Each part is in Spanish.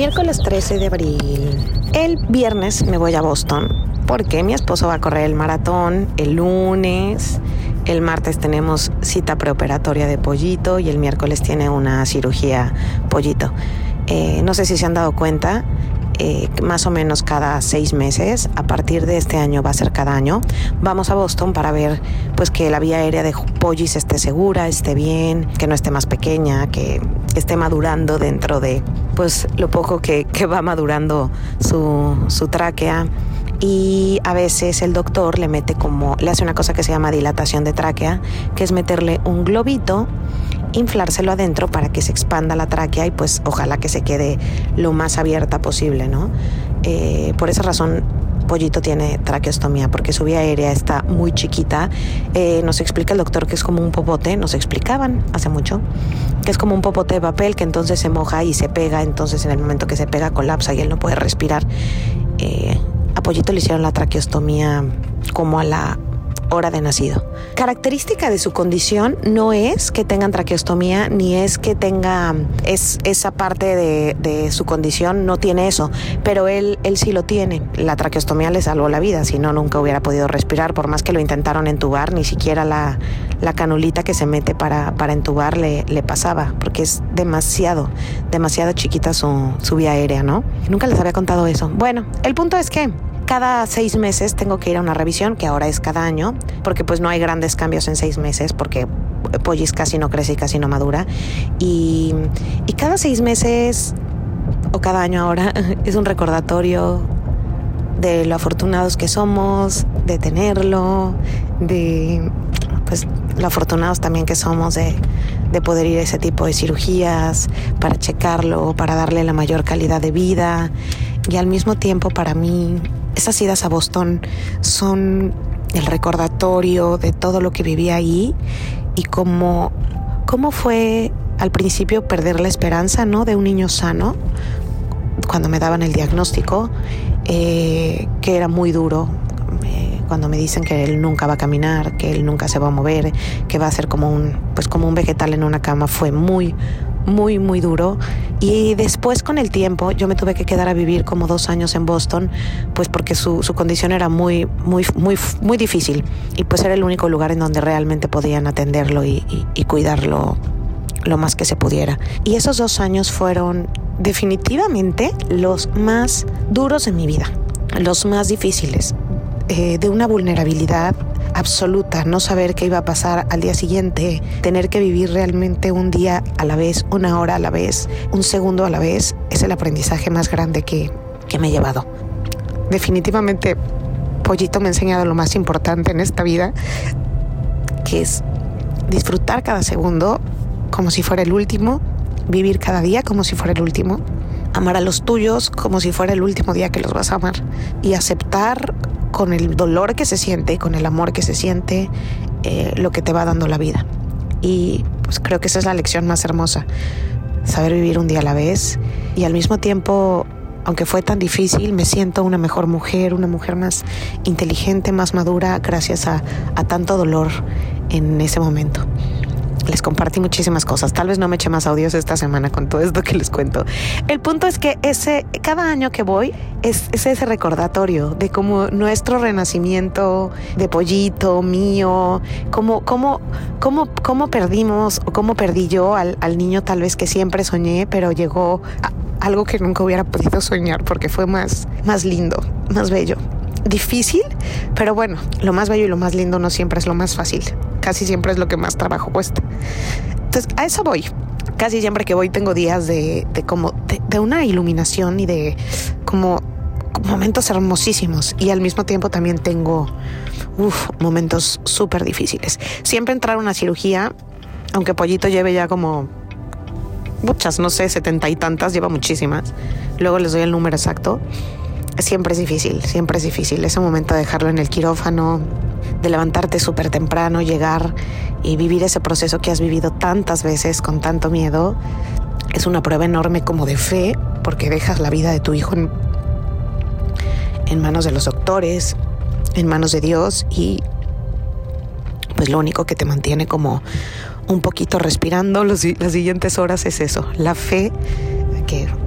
Miércoles 13 de abril. El viernes me voy a Boston porque mi esposo va a correr el maratón el lunes. El martes tenemos cita preoperatoria de pollito y el miércoles tiene una cirugía pollito. Eh, no sé si se han dado cuenta, eh, más o menos cada seis meses, a partir de este año va a ser cada año, vamos a Boston para ver pues que la vía aérea de Pollis esté segura, esté bien, que no esté más pequeña, que esté madurando dentro de pues lo poco que, va madurando su, su tráquea. Y a veces el doctor le mete como, le hace una cosa que se llama dilatación de tráquea, que es meterle un globito, inflárselo adentro para que se expanda la tráquea y pues ojalá que se quede lo más abierta posible, ¿no? Eh, por esa razón Pollito tiene traqueostomía porque su vía aérea está muy chiquita. Eh, nos explica el doctor que es como un popote, nos explicaban hace mucho, que es como un popote de papel que entonces se moja y se pega, entonces en el momento que se pega colapsa y él no puede respirar. Eh, a Pollito le hicieron la traqueostomía como a la hora de nacido. Característica de su condición no es que tengan traqueostomía ni es que tenga es, esa parte de, su condición, no tiene eso, pero él, él sí lo tiene. La traqueostomía le salvó la vida, si no, nunca hubiera podido respirar, por más que lo intentaron entubar, ni siquiera la, la canulita que se mete para, para entubar le, le pasaba, porque es demasiado, demasiado chiquita su, su vía aérea, ¿no? Nunca les había contado eso. Bueno, el punto es que cada seis meses tengo que ir a una revisión, que ahora es cada año, porque pues no hay grandes cambios en seis meses, porque Pollis casi no crece y casi no madura. Y, y cada seis meses, o cada año ahora, es un recordatorio de lo afortunados que somos, de tenerlo, de pues lo afortunados también que somos de, de, poder ir a ese tipo de cirugías para checarlo, para darle la mayor calidad de vida y al mismo tiempo para mí esas idas a Boston son el recordatorio de todo lo que viví ahí y cómo, cómo fue al principio perder la esperanza ¿no? de un niño sano cuando me daban el diagnóstico, eh, que era muy duro. Eh, cuando me dicen que él nunca va a caminar, que él nunca se va a mover, que va a ser como un, pues como un vegetal en una cama, fue muy, muy, muy duro. Y después con el tiempo yo me tuve que quedar a vivir como dos años en Boston, pues porque su, su condición era muy, muy, muy, muy difícil. Y pues era el único lugar en donde realmente podían atenderlo y, y cuidarlo lo más que se pudiera. Y esos dos años fueron definitivamente los más duros en mi vida, los más difíciles, eh, de una vulnerabilidad absoluta, no saber qué iba a pasar al día siguiente, tener que vivir realmente un día a la vez, una hora a la vez, un segundo a la vez, es el aprendizaje más grande que, que me he llevado. Definitivamente, Pollito me ha enseñado lo más importante en esta vida, que es disfrutar cada segundo como si fuera el último, vivir cada día como si fuera el último, amar a los tuyos como si fuera el último día que los vas a amar y aceptar con el dolor que se siente, con el amor que se siente, eh, lo que te va dando la vida. Y pues creo que esa es la lección más hermosa, saber vivir un día a la vez y al mismo tiempo, aunque fue tan difícil, me siento una mejor mujer, una mujer más inteligente, más madura, gracias a, a tanto dolor en ese momento les compartí muchísimas cosas. Tal vez no me eche más audios esta semana con todo esto que les cuento. El punto es que ese, cada año que voy es, ese recordatorio de cómo nuestro renacimiento de pollito mío, cómo, cómo, cómo, cómo perdimos o cómo perdí yo al, al niño tal vez que siempre soñé, pero llegó a algo que nunca hubiera podido soñar porque fue más, más lindo, más bello difícil, pero bueno, lo más bello y lo más lindo no siempre es lo más fácil. Casi siempre es lo que más trabajo cuesta. Entonces, a eso voy. Casi siempre que voy tengo días de, como de, una iluminación y de como momentos hermosísimos y al mismo tiempo también tengo momentos súper difíciles. Siempre entrar a una cirugía, aunque Pollito lleve ya como muchas, no sé, setenta y tantas, lleva muchísimas. Luego les doy el número exacto siempre es difícil, siempre es difícil. Ese momento de dejarlo en el quirófano, de levantarte súper temprano, llegar y vivir ese proceso que has vivido tantas veces con tanto miedo, es una prueba enorme como de fe, porque dejas la vida de tu hijo en, en manos de los doctores, en manos de Dios y pues lo único que te mantiene como un poquito respirando las siguientes horas es eso, la fe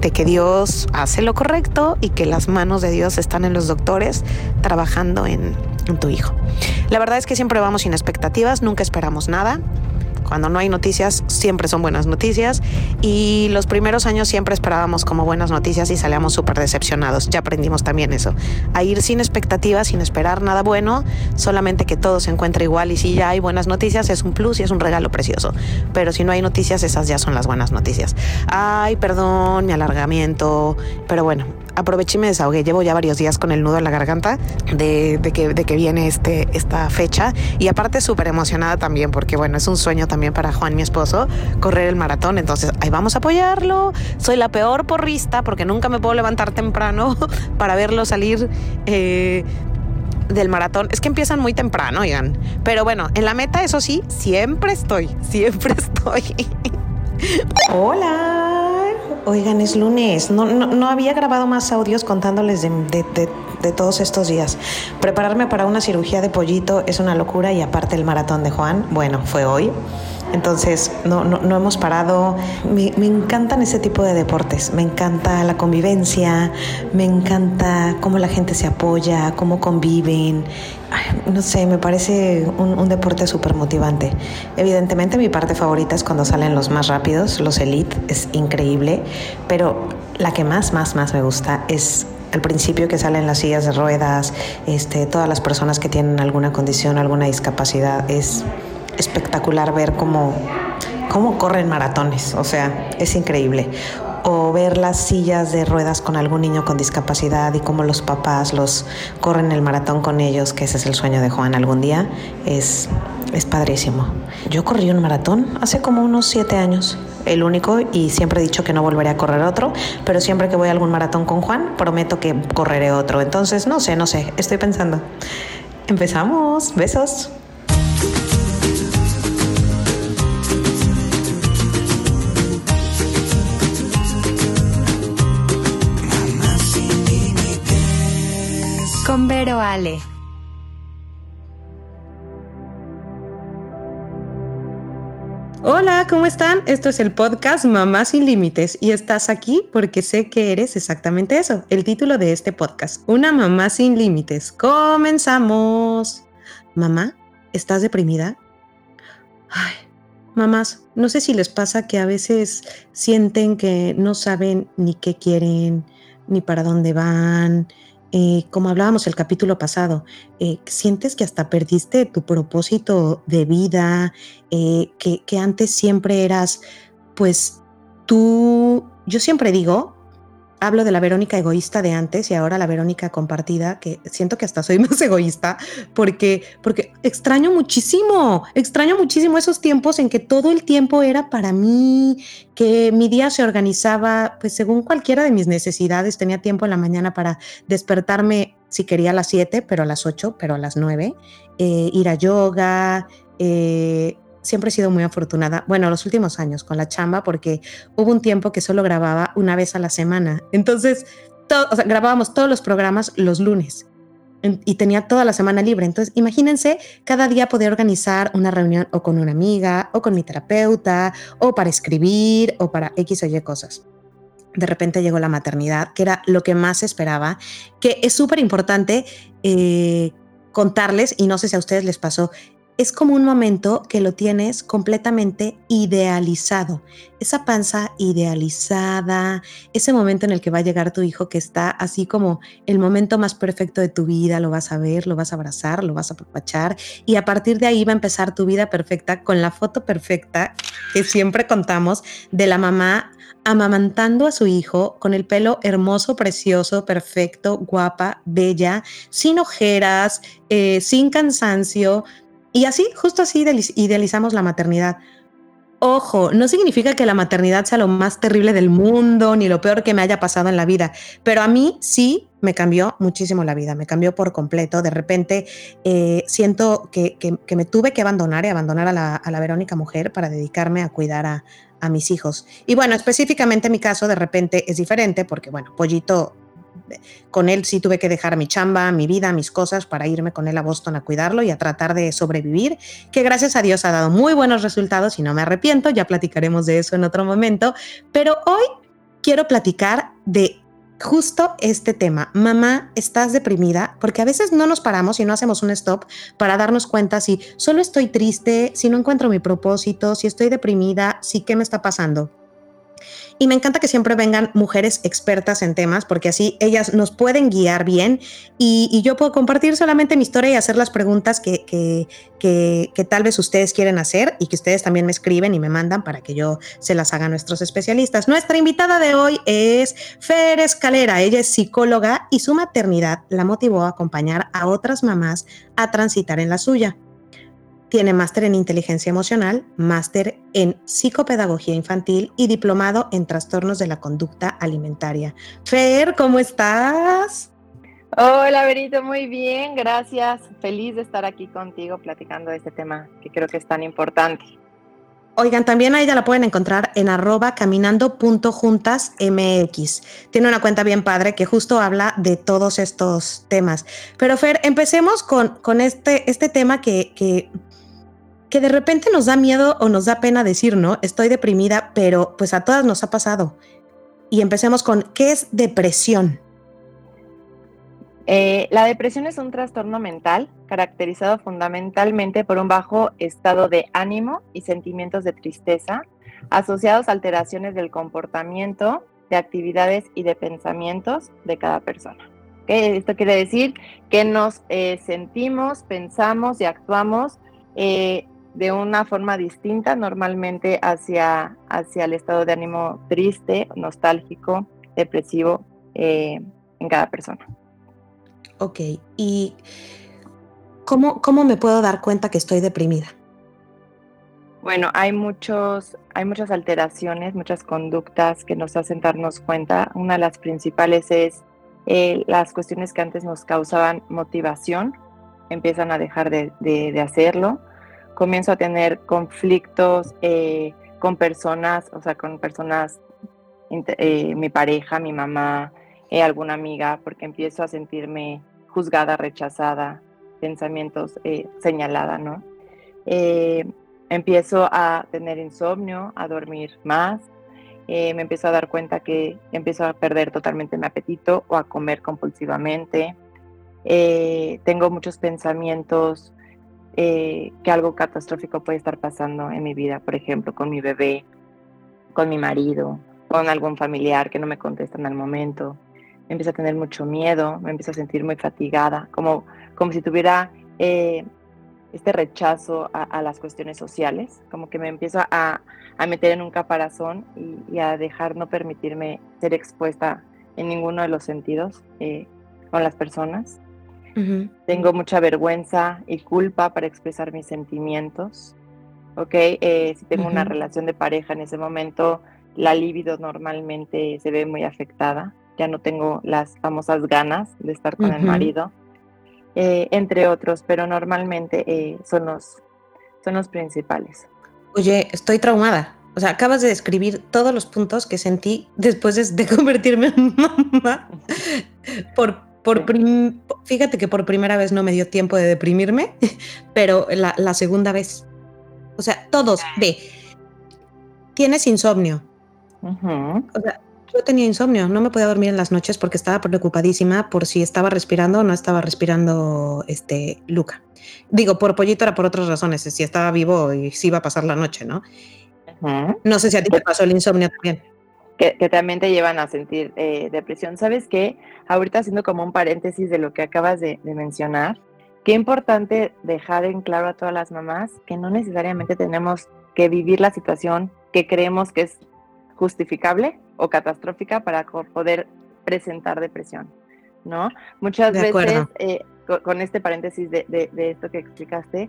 de que Dios hace lo correcto y que las manos de Dios están en los doctores trabajando en, tu hijo. La verdad es que siempre vamos sin expectativas, nunca esperamos nada. Cuando no hay noticias, siempre son buenas noticias. Y los primeros años siempre esperábamos como buenas noticias y salíamos súper decepcionados. Ya aprendimos también eso. A ir sin expectativas, sin esperar nada bueno, solamente que todo se encuentre igual. Y si ya hay buenas noticias, es un plus y es un regalo precioso. Pero si no hay noticias, esas ya son las buenas noticias. Ay, perdón, mi alargamiento. Pero bueno, aproveché y me desahogué. Llevo ya varios días con el nudo en la garganta de, que, de que viene este, esta fecha. Y aparte súper emocionada también, porque bueno, es un sueño también para Juan, mi esposo, correr el maratón. Entonces, ahí vamos a apoyarlo. Soy la peor porrista porque nunca me puedo levantar temprano para verlo salir. Eh, del maratón es que empiezan muy temprano, oigan. Pero bueno, en la meta, eso sí, siempre estoy, siempre estoy. Hola. Oigan, es lunes. No, no, había grabado más audios contándoles de, de, todos estos días. Prepararme para una cirugía de pollito es una locura y aparte el maratón de Juan, bueno, fue hoy. Entonces, no, no, hemos parado. Me, encantan ese tipo de deportes. Me encanta la convivencia, me encanta cómo la gente se apoya, cómo conviven. no sé, me parece un, un deporte súper motivante. Evidentemente, mi parte favorita es cuando salen los más rápidos, los elite, es increíble. Pero la que más, más, más me gusta es al principio que salen las sillas de ruedas, este, todas las personas que tienen alguna condición, alguna discapacidad, es espectacular ver cómo, cómo corren maratones, o sea, es increíble. O ver las sillas de ruedas con algún niño con discapacidad y cómo los papás los corren el maratón con ellos, que ese es el sueño de Juan algún día, es, es padrísimo. Yo corrí un maratón hace como unos siete años, el único, y siempre he dicho que no volveré a correr otro, pero siempre que voy a algún maratón con Juan, prometo que correré otro. Entonces, no sé, no sé, estoy pensando. Empezamos, besos. Con Vero Ale. Hola, ¿cómo están? Esto es el podcast Mamá sin Límites y estás aquí porque sé que eres exactamente eso, el título de este podcast, Una mamá sin límites. Comenzamos. Mamá, ¿estás deprimida? Ay, mamás, no sé si les pasa que a veces sienten que no saben ni qué quieren, ni para dónde van, eh, como hablábamos el capítulo pasado, eh, sientes que hasta perdiste tu propósito de vida, eh, que, que antes siempre eras, pues tú, yo siempre digo, hablo de la Verónica egoísta de antes y ahora la Verónica compartida, que siento que hasta soy más egoísta porque, porque extraño muchísimo, extraño muchísimo esos tiempos en que todo el tiempo era para mí, que mi día se organizaba pues según cualquiera de mis necesidades, tenía tiempo en la mañana para despertarme si quería a las 7, pero a las 8, pero a las 9, eh, ir a yoga, eh, siempre he sido muy afortunada, bueno, los últimos años con la chamba, porque hubo un tiempo que solo grababa una vez a la semana. Entonces, grabábamos todos los programas los lunes y tenía toda la semana libre. Entonces, imagínense cada día poder organizar una reunión o con una amiga o con mi terapeuta o para escribir o para X o Y cosas. De repente llegó la maternidad, que era lo que más esperaba, que es súper importante eh, contarles, y no sé si a ustedes les pasó, es como un momento que lo tienes completamente idealizado. Esa panza idealizada, ese momento en el que va a llegar tu hijo que está así como el momento más perfecto de tu vida, lo vas a ver, lo vas a abrazar, lo vas a apapachar y a partir de ahí va a empezar tu vida perfecta con la foto perfecta que siempre contamos de la mamá amamantando a su hijo con el pelo hermoso, precioso, perfecto, guapa, bella, sin ojeras, eh, sin cansancio, y así, justo así idealizamos la maternidad. Ojo, no significa que la maternidad sea lo más terrible del mundo ni lo peor que me haya pasado en la vida, pero a mí sí me cambió muchísimo la vida, me cambió por completo. De repente eh, siento que, me tuve que abandonar y abandonar a la, Verónica mujer para dedicarme a cuidar a, a mis hijos. Y bueno, específicamente mi caso de repente es diferente porque, bueno, Pollito con él sí tuve que dejar mi chamba, mi vida, mis cosas para irme con él a Boston a cuidarlo y a tratar de sobrevivir, que gracias a Dios ha dado muy buenos resultados y no me arrepiento, ya platicaremos de eso en otro momento, pero hoy quiero platicar de justo este tema. Mamá, ¿estás deprimida? Porque a veces no nos paramos y no hacemos un stop para darnos cuenta si solo estoy triste, si no encuentro mi propósito, si estoy deprimida, si qué me está pasando. Y me encanta que siempre vengan mujeres expertas en temas, porque así ellas nos pueden guiar bien y, yo puedo compartir solamente mi historia y hacer las preguntas que, que, que, tal vez ustedes quieren hacer y que ustedes también me escriben y me mandan para que yo se las haga a nuestros especialistas. Nuestra invitada de hoy es Fer Escalera. Ella es psicóloga y su maternidad la motivó a acompañar a otras mamás a transitar en la suya. Tiene máster en inteligencia emocional, máster en psicopedagogía infantil y diplomado en trastornos de la conducta alimentaria. Fer, ¿cómo estás? Hola, Benito, muy bien, gracias. Feliz de estar aquí contigo platicando de este tema que creo que es tan importante. Oigan, también a ella la pueden encontrar en arroba caminando.juntasmx. Tiene una cuenta bien padre que justo habla de todos estos temas. Pero Fer, empecemos con, con este, este tema que, que que de repente nos da miedo o nos da pena decir, ¿no? Estoy deprimida, pero pues a todas nos ha pasado. Y empecemos con, ¿qué es depresión? Eh, la depresión es un trastorno mental caracterizado fundamentalmente por un bajo estado de ánimo y sentimientos de tristeza asociados a alteraciones del comportamiento, de actividades y de pensamientos de cada persona. Esto quiere decir que nos eh, sentimos, pensamos y actuamos eh, de una forma distinta normalmente hacia, hacia el estado de ánimo triste, nostálgico, depresivo eh, en cada persona. Ok, ¿y cómo, cómo me puedo dar cuenta que estoy deprimida? Bueno, hay, muchos, hay muchas alteraciones, muchas conductas que nos hacen darnos cuenta. Una de las principales es eh, las cuestiones que antes nos causaban motivación, empiezan a dejar de, de hacerlo comienzo a tener conflictos eh, con personas, o sea, con personas, eh, mi pareja, mi mamá, eh, alguna amiga, porque empiezo a sentirme juzgada, rechazada, pensamientos señalada, ¿no? empiezo a tener insomnio, a dormir más, me empiezo a dar cuenta que empiezo a perder totalmente mi apetito o a comer compulsivamente. tengo muchos pensamientos eh, que algo catastrófico puede estar pasando en mi vida, por ejemplo, con mi bebé, con mi marido, con algún familiar que no me contesta en el momento. Me empiezo a tener mucho miedo, me empiezo a sentir muy fatigada, como, como si tuviera eh, este rechazo a, las cuestiones sociales, como que me empiezo a, a meter en un caparazón y, a dejar no permitirme ser expuesta en ninguno de los sentidos eh, con las personas. Tengo mucha vergüenza y culpa para expresar mis sentimientos. ¿Ok? Eh, si tengo una relación de pareja en ese momento, la libido normalmente se ve muy afectada. Ya no tengo las famosas ganas de estar con el marido, eh, entre otros, pero normalmente eh, son, los, son los principales. Oye, estoy traumada. O sea, acabas de describir todos los puntos que sentí después de, de convertirme en mamá por por fíjate que por primera vez no me dio tiempo de deprimirme, pero la, segunda vez. O sea, todos, ve, tienes insomnio. O sea, yo tenía insomnio, no me podía dormir en las noches porque estaba preocupadísima por si estaba respirando o no estaba respirando este Luca. Digo, por pollito era por otras razones, si estaba vivo y si iba a pasar la noche, ¿no? No sé si a ti te pasó el insomnio también que, también te llevan a sentir eh, depresión. ¿Sabes qué? Ahorita haciendo como un paréntesis de lo que acabas de, mencionar, qué importante dejar en claro a todas las mamás que no necesariamente tenemos que vivir la situación que creemos que es justificable o catastrófica para poder presentar depresión, ¿no? Muchas veces, eh, con, este paréntesis de, de, esto que explicaste,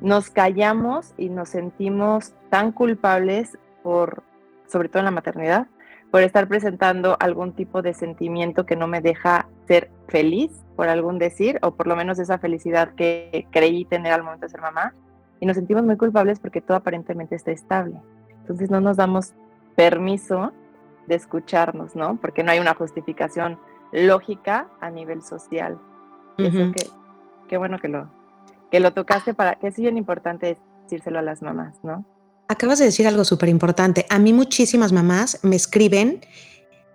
nos callamos y nos sentimos tan culpables por, sobre todo en la maternidad, por estar presentando algún tipo de sentimiento que no me deja ser feliz, por algún decir, o por lo menos esa felicidad que creí tener al momento de ser mamá. Y nos sentimos muy culpables porque todo aparentemente está estable. Entonces no nos damos permiso de escucharnos, ¿no? Porque no hay una justificación lógica a nivel social. Eso que, qué bueno que lo, que lo tocaste para que es bien importante decírselo a las mamás, ¿no? Acabas de decir algo súper importante. A mí muchísimas mamás me escriben,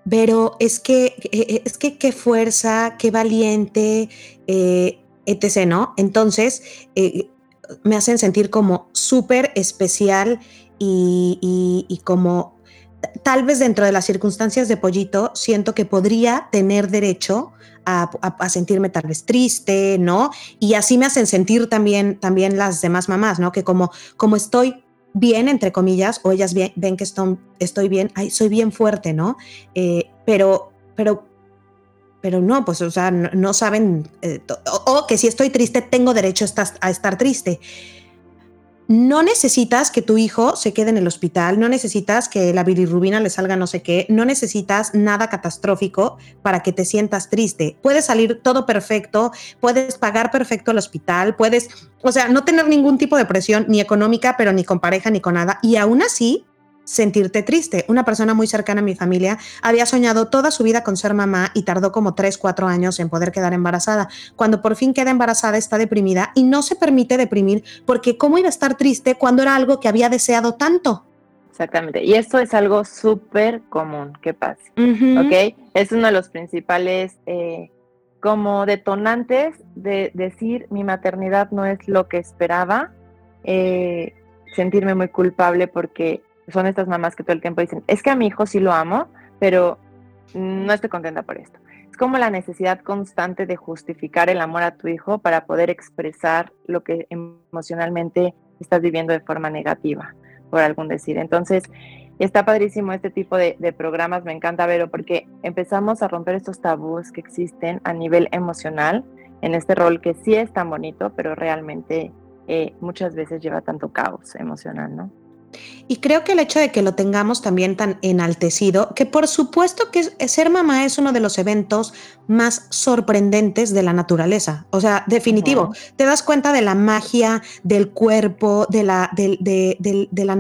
pero es que, e, e, es que qué fuerza, qué valiente, eh, etc., ¿no? Entonces, eh, me hacen sentir como súper especial y, y, como tal vez dentro de las circunstancias de pollito, siento que podría tener derecho a, sentirme tal vez triste, ¿no? Y así me hacen sentir también, también las demás mamás, ¿no? Que como, como estoy bien, entre comillas, o ellas ven que estoy, estoy bien, ay, soy bien fuerte, ¿no? Eh, pero, pero, pero no, pues, o sea, no, saben, eh, o, que si estoy triste, tengo derecho a estar triste no necesitas que tu hijo se quede en el hospital, no necesitas que la bilirrubina le salga no sé qué, no necesitas nada catastrófico para que te sientas triste. Puede salir todo perfecto, puedes pagar perfecto el hospital, puedes, o sea, no tener ningún tipo de presión ni económica, pero ni con pareja ni con nada. Y aún así, sentirte triste. Una persona muy cercana a mi familia había soñado toda su vida con ser mamá y tardó como 3, 4 años en poder quedar embarazada. Cuando por fin queda embarazada está deprimida y no se permite deprimir porque ¿cómo iba a estar triste cuando era algo que había deseado tanto? Exactamente. Y esto es algo súper común que pase. ¿Ok? Es uno de los principales eh, como detonantes de decir mi maternidad no es lo que esperaba. Eh, sentirme muy culpable porque son estas mamás que todo el tiempo dicen, es que a mi hijo sí lo amo, pero no estoy contenta por esto. Es como la necesidad constante de justificar el amor a tu hijo para poder expresar lo que emocionalmente estás viviendo de forma negativa, por algún decir. Entonces, está padrísimo este tipo de, programas, me encanta verlo, porque empezamos a romper estos tabús que existen a nivel emocional en este rol que sí es tan bonito, pero realmente eh, muchas veces lleva tanto caos emocional, ¿no? Y creo que el hecho de que lo tengamos también tan enaltecido, que por supuesto que ser mamá es uno de los eventos más sorprendentes de la naturaleza. O sea, definitivo, te das cuenta de la magia del cuerpo, de la, de, la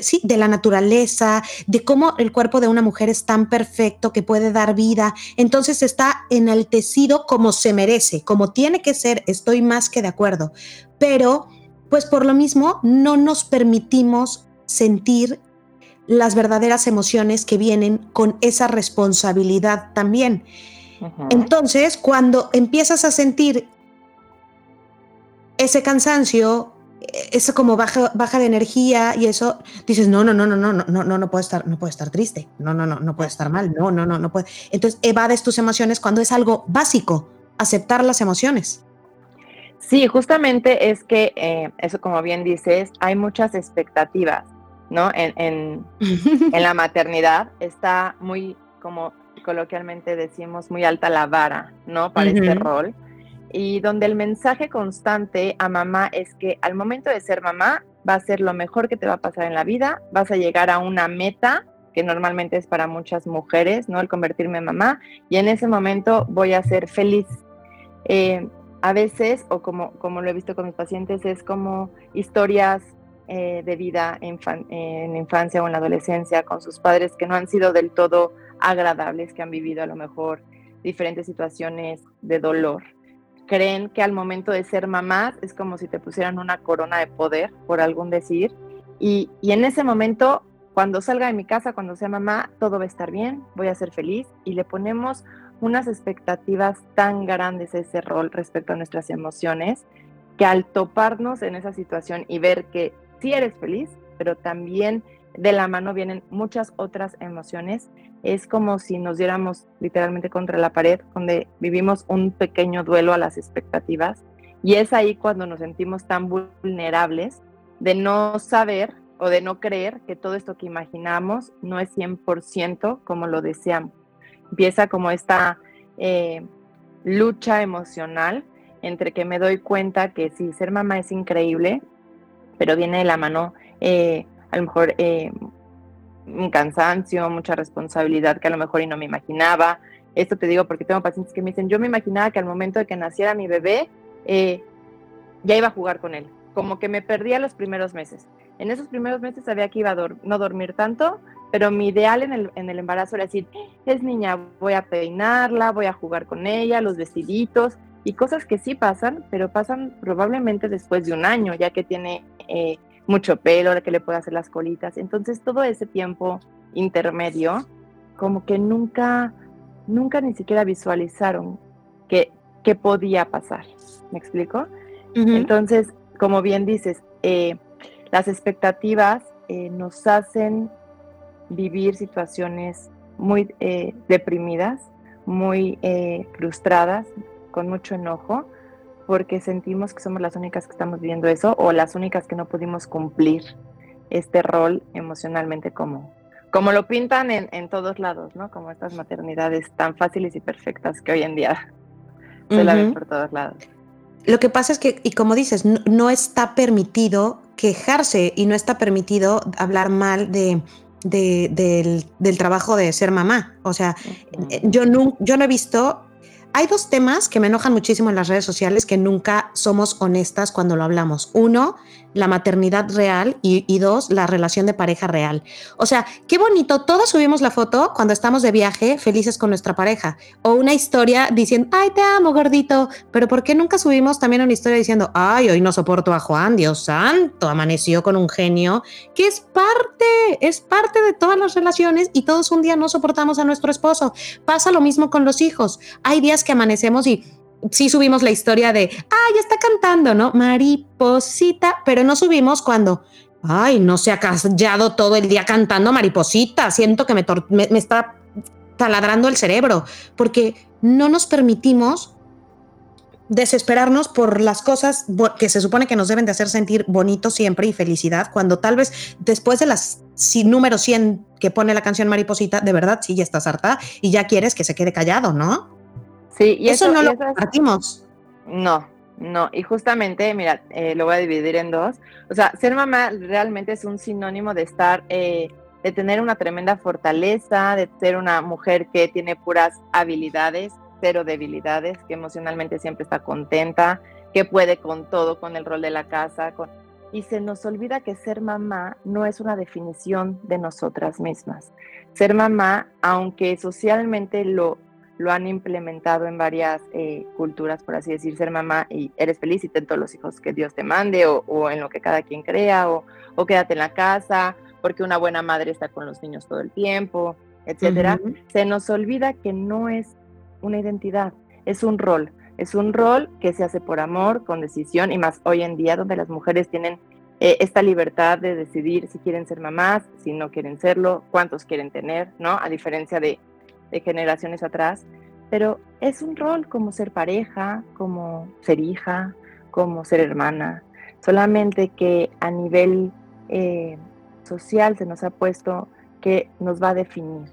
sí, de la naturaleza, de cómo el cuerpo de una mujer es tan perfecto que puede dar vida. Entonces está enaltecido como se merece, como tiene que ser, estoy más que de acuerdo. Pero, pues por lo mismo, no nos permitimos sentir las verdaderas emociones que vienen con esa responsabilidad también. Entonces, cuando empiezas a sentir ese cansancio, esa como baja, baja de energía y eso, dices, no, no, no, no, no, no, no, no puedo estar, no puedo estar triste, no, no, no, no puede estar mal, no, no, no, no puede. Entonces, evades tus emociones cuando es algo básico, aceptar las emociones. Sí, justamente es que, eh, eso como bien dices, hay muchas expectativas. ¿No? En, la maternidad está muy, como coloquialmente decimos, muy alta la vara, ¿no? Para este rol. Y donde el mensaje constante a mamá es que al momento de ser mamá va a ser lo mejor que te va a pasar en la vida, vas a llegar a una meta que normalmente es para muchas mujeres, ¿no? El convertirme en mamá, y en ese momento voy a ser feliz. Eh, a veces, o como, como lo he visto con mis pacientes, es como historias eh, de vida en, infancia o en la adolescencia con sus padres que no han sido del todo agradables, que han vivido a lo mejor diferentes situaciones de dolor. Creen que al momento de ser mamás es como si te pusieran una corona de poder, por algún decir, y, y en ese momento, cuando salga de mi casa, cuando sea mamá, todo va a estar bien, voy a ser feliz y le ponemos unas expectativas tan grandes a ese rol respecto a nuestras emociones que al toparnos en esa situación y ver que sí eres feliz, pero también de la mano vienen muchas otras emociones. Es como si nos diéramos literalmente contra la pared, donde vivimos un pequeño duelo a las expectativas. Y es ahí cuando nos sentimos tan vulnerables de no saber o de no creer que todo esto que imaginamos no es 100% como lo deseamos. Empieza como esta eh, lucha emocional entre que me doy cuenta que sí, ser mamá es increíble, pero viene de la mano eh, a lo mejor eh, un cansancio, mucha responsabilidad que a lo mejor y no me imaginaba. Esto te digo porque tengo pacientes que me dicen, yo me imaginaba que al momento de que naciera mi bebé, eh, ya iba a jugar con él, como que me perdía los primeros meses. En esos primeros meses sabía que iba a no dormir tanto, pero mi ideal en el, en el embarazo era decir, es niña, voy a peinarla, voy a jugar con ella, los vestiditos, y cosas que sí pasan, pero pasan probablemente después de un año, ya que tiene eh, mucho pelo, que le puede hacer las colitas. Entonces todo ese tiempo intermedio, como que nunca, nunca ni siquiera visualizaron que, que podía pasar. ¿Me explico? Entonces, como bien dices, eh, las expectativas eh, nos hacen vivir situaciones muy eh, deprimidas, muy frustradas, con mucho enojo, porque sentimos que somos las únicas que estamos viviendo eso o las únicas que no pudimos cumplir este rol emocionalmente como, como lo pintan en, todos lados, ¿no? Como estas maternidades tan fáciles y perfectas que hoy en día se la ven por todos lados. Lo que pasa es que, y como dices, no, está permitido quejarse y no está permitido hablar mal de, del, del, trabajo de ser mamá. O sea, yo, no, yo no he visto hay dos temas que me enojan muchísimo en las redes sociales que nunca somos honestas cuando lo hablamos. Uno, la maternidad real y, dos, la relación de pareja real. O sea, qué bonito, todos subimos la foto cuando estamos de viaje felices con nuestra pareja o una historia diciendo, ay, te amo, gordito, pero ¿por qué nunca subimos también una historia diciendo, ay, hoy no soporto a Juan, Dios santo, amaneció con un genio, que es parte, es parte de todas las relaciones y todos un día no soportamos a nuestro esposo. Pasa lo mismo con los hijos. Hay días que amanecemos y sí subimos la historia de, ay, está cantando, ¿no? Mariposita, pero no subimos cuando, ay, no se ha callado todo el día cantando mariposita, siento que me, me, está taladrando el cerebro, porque no nos permitimos desesperarnos por las cosas que se supone que nos deben de hacer sentir bonito siempre y felicidad, cuando tal vez después de las si, número 100 que pone la canción Mariposita, de verdad sí ya estás harta y ya quieres que se quede callado, ¿no? Sí, y eso, no lo compartimos. No, no, y justamente, mira, eh, lo voy a dividir en dos. O sea, ser mamá realmente es un sinónimo de estar, eh, de tener una tremenda fortaleza, de ser una mujer que tiene puras habilidades, cero debilidades, que emocionalmente siempre está contenta, que puede con todo, con el rol de la casa. Con... Y se nos olvida que ser mamá no es una definición de nosotras mismas. Ser mamá, aunque socialmente lo lo han implementado en varias eh, culturas, por así decir, ser mamá y eres feliz y ten todos los hijos que Dios te mande o, en lo que cada quien crea o, quédate en la casa porque una buena madre está con los niños todo el tiempo, etcétera. Se nos olvida que no es una identidad, es un rol. Es un rol que se hace por amor, con decisión y más hoy en día donde las mujeres tienen eh, esta libertad de decidir si quieren ser mamás, si no quieren serlo, cuántos quieren tener, ¿no? A diferencia de de generaciones atrás, pero es un rol como ser pareja, como ser hija, como ser hermana, solamente que a nivel eh, social se nos ha puesto que nos va a definir.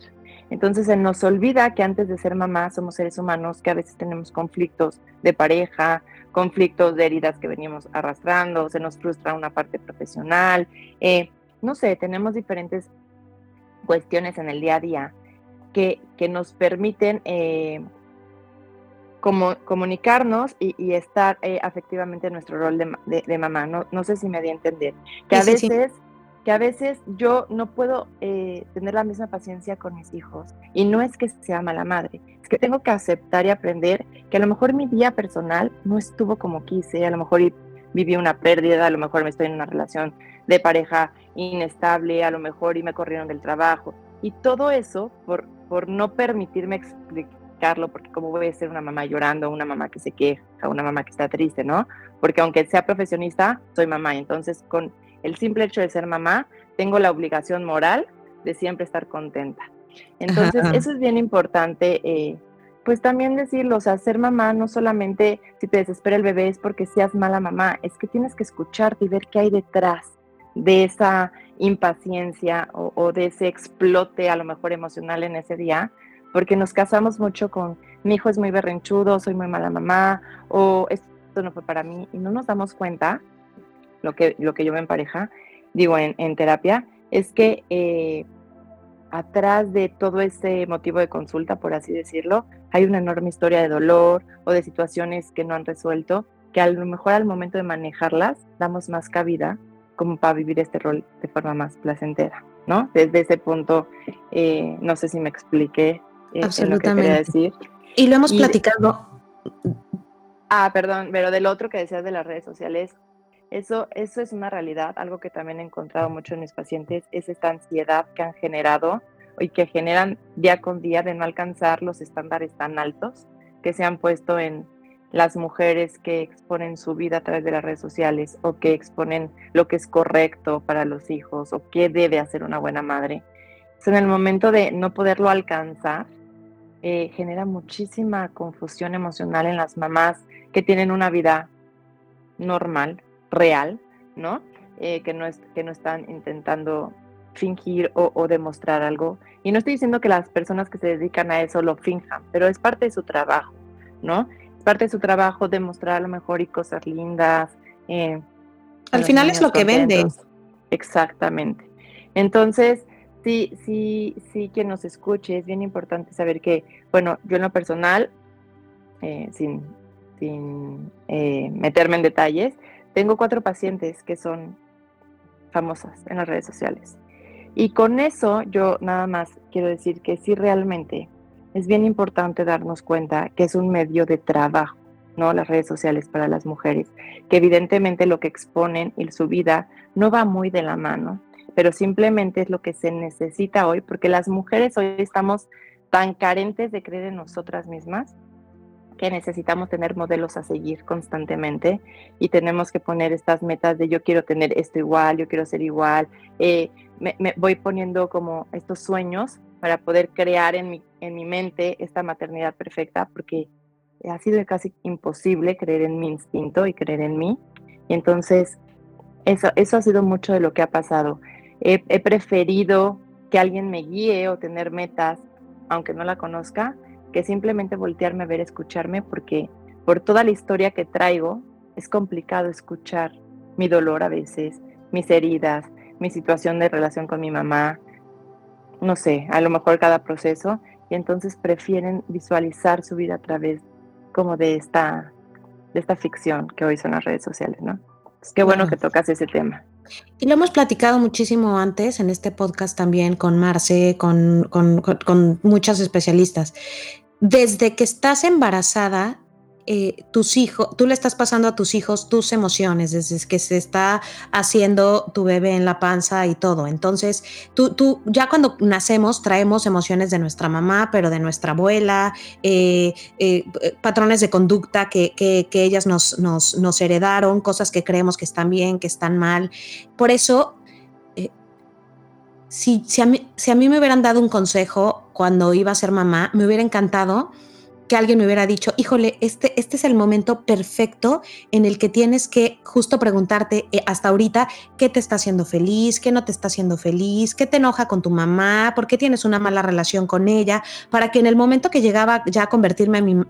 Entonces se nos olvida que antes de ser mamá somos seres humanos, que a veces tenemos conflictos de pareja, conflictos de heridas que venimos arrastrando, se nos frustra una parte profesional, eh, no sé, tenemos diferentes cuestiones en el día a día que, nos permiten eh, como, comunicarnos y, estar eh, afectivamente en nuestro rol de, mamá. No, no, sé si me di a entender. Que a veces... que a veces yo no puedo eh, tener la misma paciencia con mis hijos. Y no es que sea mala madre, es que tengo que aceptar y aprender que a lo mejor mi día personal no estuvo como quise, a lo mejor viví una pérdida, a lo mejor me estoy en una relación de pareja inestable, a lo mejor y me corrieron del trabajo. Y todo eso por, por no permitirme explicarlo, porque cómo voy a ser una mamá llorando, una mamá que se queja, una mamá que está triste, ¿no? Porque aunque sea profesionista, soy mamá. Entonces, con el simple hecho de ser mamá, tengo la obligación moral de siempre estar contenta. Entonces, eso es bien importante, eh, pues también decirlo, o sea, ser mamá no solamente si te desespera el bebé es porque seas mala mamá, es que tienes que escucharte y ver qué hay detrás de esa impaciencia o, de ese explote a lo mejor emocional en ese día, porque nos casamos mucho con mi hijo es muy berrinchudo, soy muy mala mamá, o esto no fue para mí, y no nos damos cuenta, lo que, lo que yo me empareja, digo en, terapia, es que eh, atrás de todo ese motivo de consulta, por así decirlo, hay una enorme historia de dolor o de situaciones que no han resuelto, que a lo mejor al momento de manejarlas damos más cabida como para vivir este rol de forma más placentera. ¿no? Desde ese punto, eh, no sé si me expliqué eh, lo que quería decir. Y lo hemos platicado. Ah, perdón, pero del otro que decías de las redes sociales, eso, eso es una realidad, algo que también he encontrado mucho en mis pacientes, es esta ansiedad que han generado y que generan día con día de no alcanzar los estándares tan altos que se han puesto en las mujeres que exponen su vida a través de las redes sociales o que exponen lo que es correcto para los hijos o qué debe hacer una buena madre. en el momento de no poderlo alcanzar, eh, genera muchísima confusión emocional en las mamás que tienen una vida normal, real, ¿no? Eh, que, no es, que no están intentando fingir o, demostrar algo. Y no estoy diciendo que las personas que se dedican a eso lo finjan, pero es parte de su trabajo, ¿no? Parte de su trabajo demostrar a lo mejor y cosas lindas. Eh, Al final es lo que vende. Exactamente. Entonces, sí, sí, sí, quien nos escuche, es bien importante saber que, bueno, yo en lo personal, eh, sin, sin eh, meterme en detalles, tengo cuatro pacientes que son famosas en las redes sociales. Y con eso yo nada más quiero decir que sí realmente es bien importante darnos cuenta que es un medio de trabajo, ¿no? Las redes sociales para las mujeres, que evidentemente lo que exponen y su vida no va muy de la mano, pero simplemente es lo que se necesita hoy, porque las mujeres hoy estamos tan carentes de creer en nosotras mismas que necesitamos tener modelos a seguir constantemente y tenemos que poner estas metas de yo quiero tener esto igual, yo quiero ser igual. Eh, me, voy poniendo como estos sueños para poder crear en mi, en mi mente esta maternidad perfecta porque ha sido casi imposible creer en mi instinto y creer en mí. Y entonces eso, eso ha sido mucho de lo que ha pasado. He, he preferido que alguien me guíe o tener metas, aunque no la conozca, que simplemente voltearme a ver, escucharme, porque por toda la historia que traigo, es complicado escuchar mi dolor a veces, mis heridas, mi situación de relación con mi mamá, no sé, a lo mejor cada proceso, y entonces prefieren visualizar su vida a través como de esta, de esta ficción que hoy son las redes sociales, ¿no? Es qué bueno que tocas ese tema. Y lo hemos platicado muchísimo antes en este podcast también con Marce, con, con, con muchas especialistas desde que estás embarazada, eh, tus hijos, tú le estás pasando a tus hijos tus emociones, desde que se está haciendo tu bebé en la panza y todo. Entonces, tú, tú ya cuando nacemos traemos emociones de nuestra mamá, pero de nuestra abuela, eh, eh, patrones de conducta que, que, ellas nos, nos, nos heredaron, cosas que creemos que están bien, que están mal. Por eso si, a mí, si a mí me hubieran dado un consejo cuando iba a ser mamá, me hubiera encantado que alguien me hubiera dicho, híjole, este, este es el momento perfecto en el que tienes que justo preguntarte eh, hasta ahorita qué te está haciendo feliz, qué no te está haciendo feliz, qué te enoja con tu mamá, por qué tienes una mala relación con ella, para que en el momento que llegaba ya a convertirme en,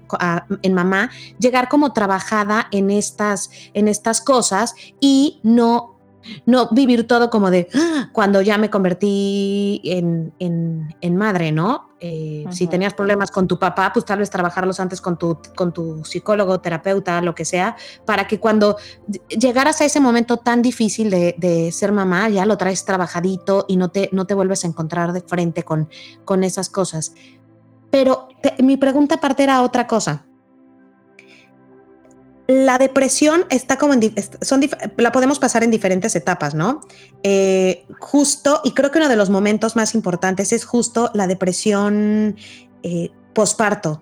en mamá, llegar como trabajada en estas, en estas cosas y no no vivir todo como de ¡Ah! cuando ya me convertí en, madre, ¿no? Eh, si tenías problemas con tu papá, pues tal vez trabajarlos antes con tu, con tu psicólogo, terapeuta, lo que sea, para que cuando llegaras a ese momento tan difícil de, ser mamá, ya lo traes trabajadito y no te, no te vuelves a encontrar de frente con, con esas cosas. Pero mi pregunta aparte era otra cosa la depresión está como en, son, la podemos pasar en diferentes etapas, ¿no? Eh, justo, y creo que uno de los momentos más importantes es justo la depresión eh, posparto.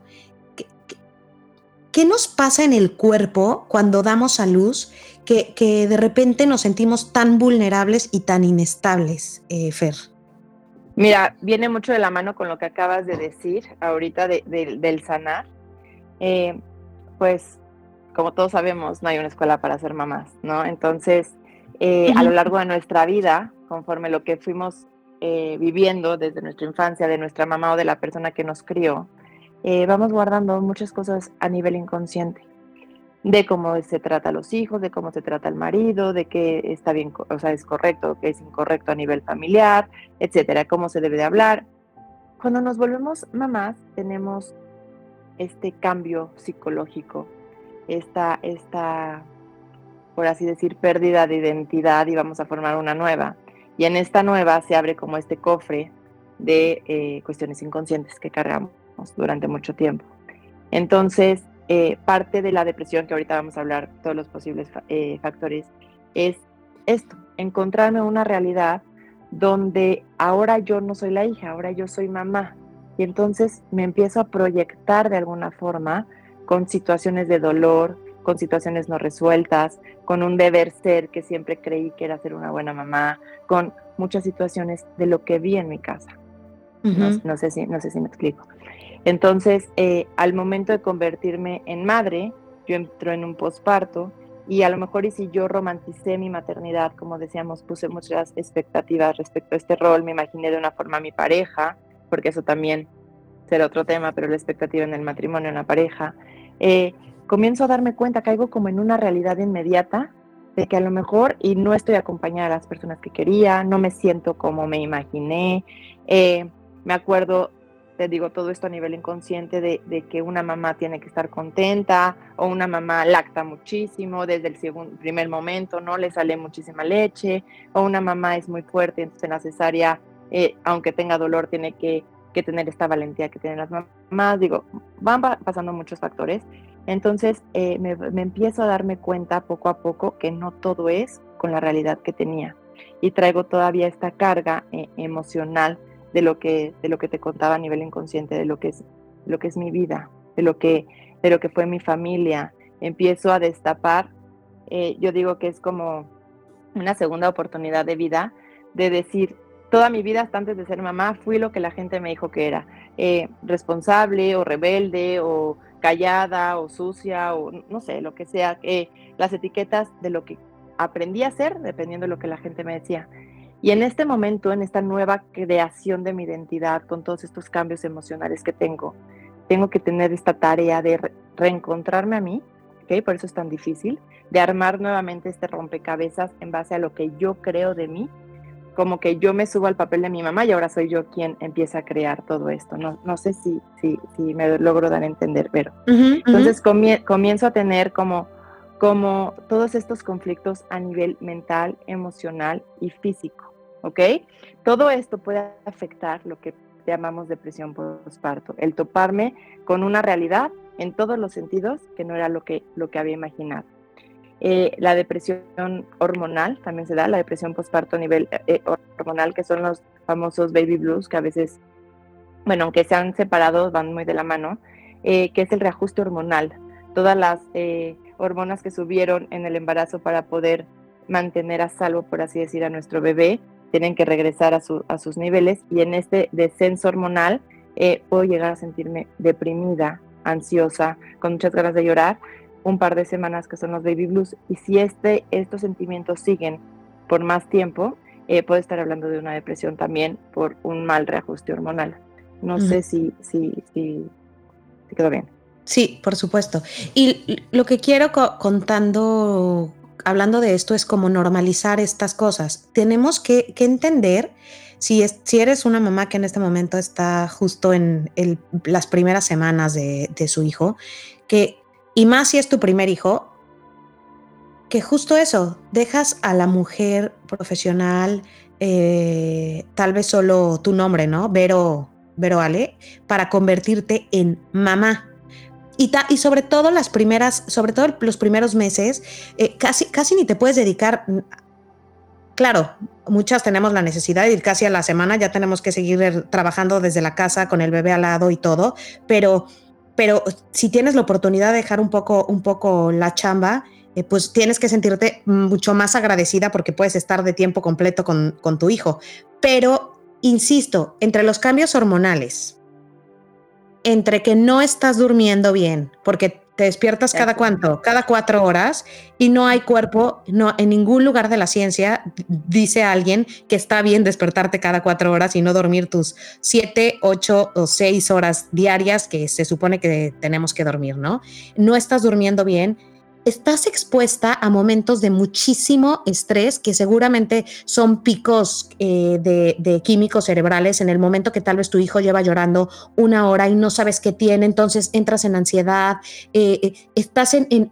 ¿Qué, nos pasa en el cuerpo cuando damos a luz que, de repente nos sentimos tan vulnerables y tan inestables, eh, Fer? Mira, viene mucho de la mano con lo que acabas de decir ahorita del sanar. pues como todos sabemos, no hay una escuela para ser mamás, ¿no? Entonces, eh, a lo largo de nuestra vida, conforme lo que fuimos eh, viviendo desde nuestra infancia, de nuestra mamá o de la persona que nos crió, eh, vamos guardando muchas cosas a nivel inconsciente de cómo se trata a los hijos, de cómo se trata al marido, de qué está bien, o sea, es correcto, qué es incorrecto a nivel familiar, etcétera, cómo se debe de hablar. Cuando nos volvemos mamás, tenemos este cambio psicológico esta, esta, por así decir, pérdida de identidad y vamos a formar una nueva. Y en esta nueva se abre como este cofre de eh, cuestiones inconscientes que cargamos durante mucho tiempo. Entonces, eh, parte de la depresión, que ahorita vamos a hablar todos los posibles eh, factores, es esto, encontrarme una realidad donde ahora yo no soy la hija, ahora yo soy mamá. Y entonces me empiezo a proyectar de alguna forma con situaciones de dolor, con situaciones no resueltas, con un deber ser que siempre creí que era ser una buena mamá, con muchas situaciones de lo que vi en mi casa. no, sé si, no sé si me explico. Entonces, eh, al momento de convertirme en madre, yo entro en un posparto y a lo mejor y si yo romanticé mi maternidad, como decíamos, puse muchas expectativas respecto a este rol, me imaginé de una forma a mi pareja, porque eso también será otro tema, pero la expectativa en el matrimonio, en la pareja, eh, comienzo a darme cuenta, caigo como en una realidad inmediata de que a lo mejor y no estoy acompañada a las personas que quería, no me siento como me imaginé. Eh, me acuerdo, te digo todo esto a nivel inconsciente, de, que una mamá tiene que estar contenta o una mamá lacta muchísimo desde el primer momento, no le sale muchísima leche o una mamá es muy fuerte, entonces en cesárea, eh, aunque tenga dolor, tiene que, que tener esta valentía que tienen las mamás. Digo, van pasando muchos factores entonces eh, me, empiezo a darme cuenta poco a poco que no todo es con la realidad que tenía y traigo todavía esta carga eh, emocional de lo que de lo que te contaba a nivel inconsciente de lo que es lo que es mi vida de lo que de lo que fue mi familia empiezo a destapar eh, yo digo que es como una segunda oportunidad de vida de decir toda mi vida hasta antes de ser mamá fui lo que la gente me dijo que era responsable o rebelde o callada o sucia o no sé, lo que sea, eh, las etiquetas de lo que aprendí a hacer dependiendo de lo que la gente me decía. Y en este momento, en esta nueva creación de mi identidad, con todos estos cambios emocionales que tengo, tengo que tener esta tarea de reencontrarme a mí, ¿okay? por eso es tan difícil, de armar nuevamente este rompecabezas en base a lo que yo creo de mí como que yo me subo al papel de mi mamá y ahora soy yo quien empieza a crear todo esto. No, no sé si, si, si me logro dar a entender, pero entonces comienzo a tener como, como todos estos conflictos a nivel mental, emocional y físico, ¿ok? Todo esto puede afectar lo que llamamos depresión postparto, el toparme con una realidad en todos los sentidos que no era lo que, lo que había imaginado. Eh, la depresión hormonal también se da, la depresión postparto a nivel eh, hormonal, que son los famosos baby blues, que a veces, bueno, aunque se han separado, van muy de la mano, eh, que es el reajuste hormonal. Todas las hormonas que subieron en el embarazo para poder mantener a salvo, por así decir, a nuestro bebé, tienen que regresar a, a sus niveles y en este descenso hormonal puedo llegar a sentirme deprimida, ansiosa, con muchas ganas de llorar, un par de semanas que son los baby blues y si este, estos sentimientos siguen por más tiempo, eh, puede estar hablando de una depresión también por un mal reajuste hormonal. No sé si, si, si, quedó bien. Sí, por supuesto. Y lo que quiero contando, hablando de esto, es como normalizar estas cosas. Tenemos que, entender, si, es, si eres una mamá que en este momento está justo en las primeras semanas de, de su hijo, que y más si es tu primer hijo, que justo eso, dejas a la mujer profesional, eh, tal vez solo tu nombre, ¿no? Vero, Ale, para convertirte en mamá. Y, y, sobre todo las primeras, sobre todo los primeros meses, eh, casi, casi ni te puedes dedicar. Claro, muchas tenemos la necesidad de ir casi a la semana, ya tenemos que seguir trabajando desde la casa con el bebé al lado y todo, pero pero si tienes la oportunidad de dejar un poco, un poco la chamba, eh, pues tienes que sentirte mucho más agradecida porque puedes estar de tiempo completo con, con tu hijo. Pero, insisto, entre los cambios hormonales, entre que no estás durmiendo bien, porque te despiertas cada cuánto, cada cuatro horas y no hay cuerpo, no en ningún lugar de la ciencia dice alguien que está bien despertarte cada cuatro horas y no dormir tus siete, ocho o seis horas diarias que se supone que tenemos que dormir, ¿no? No estás durmiendo bien, estás expuesta a momentos de muchísimo estrés que seguramente son picos eh, de, químicos cerebrales en el momento que tal vez tu hijo lleva llorando una hora y no sabes qué tiene, entonces entras en ansiedad, eh, eh, estás en, en,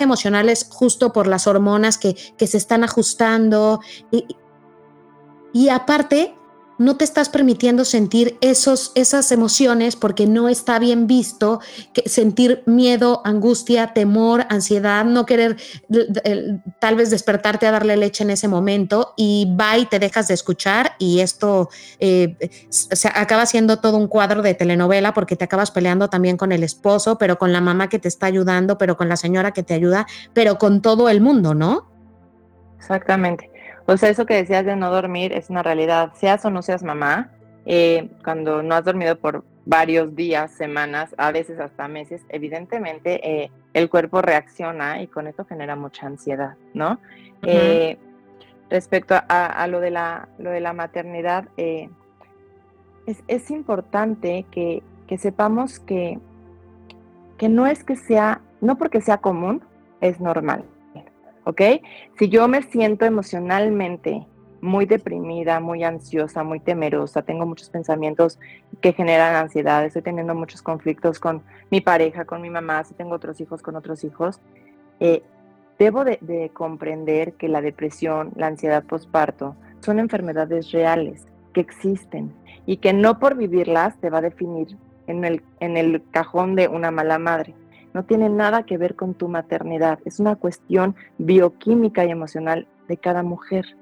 emocionales justo por las hormonas que, se están ajustando. Y aparte no te estás permitiendo sentir esos, esas emociones porque no está bien visto que sentir miedo, angustia, temor, ansiedad, no querer tal vez despertarte a darle leche en ese momento y va y te dejas de escuchar y esto eh, se acaba siendo todo un cuadro de telenovela porque te acabas peleando también con el esposo, pero con la mamá que te está ayudando, pero con la señora que te ayuda, pero con todo el mundo, ¿no? Exactamente. Sea, eso que decías de no dormir es una realidad, seas o no seas mamá, eh, cuando no has dormido por varios días, semanas, a veces hasta meses, evidentemente eh, el cuerpo reacciona y con esto genera mucha ansiedad, ¿no? Eh, respecto a, lo, de la, lo de la maternidad, es, es, importante que, que sepamos que, que no es que sea, no porque sea común, es normal. ¿Ok? Si yo me siento emocionalmente muy deprimida, muy ansiosa, muy temerosa, tengo muchos pensamientos que generan ansiedad, estoy teniendo muchos conflictos con mi pareja, con mi mamá, si tengo otros hijos, con otros hijos, eh, debo de, comprender que la depresión, la ansiedad postparto son enfermedades reales que existen y que no por vivirlas te va a definir en el, en el cajón de una mala madre no tiene nada que ver con tu maternidad, es una cuestión bioquímica y emocional de cada mujer.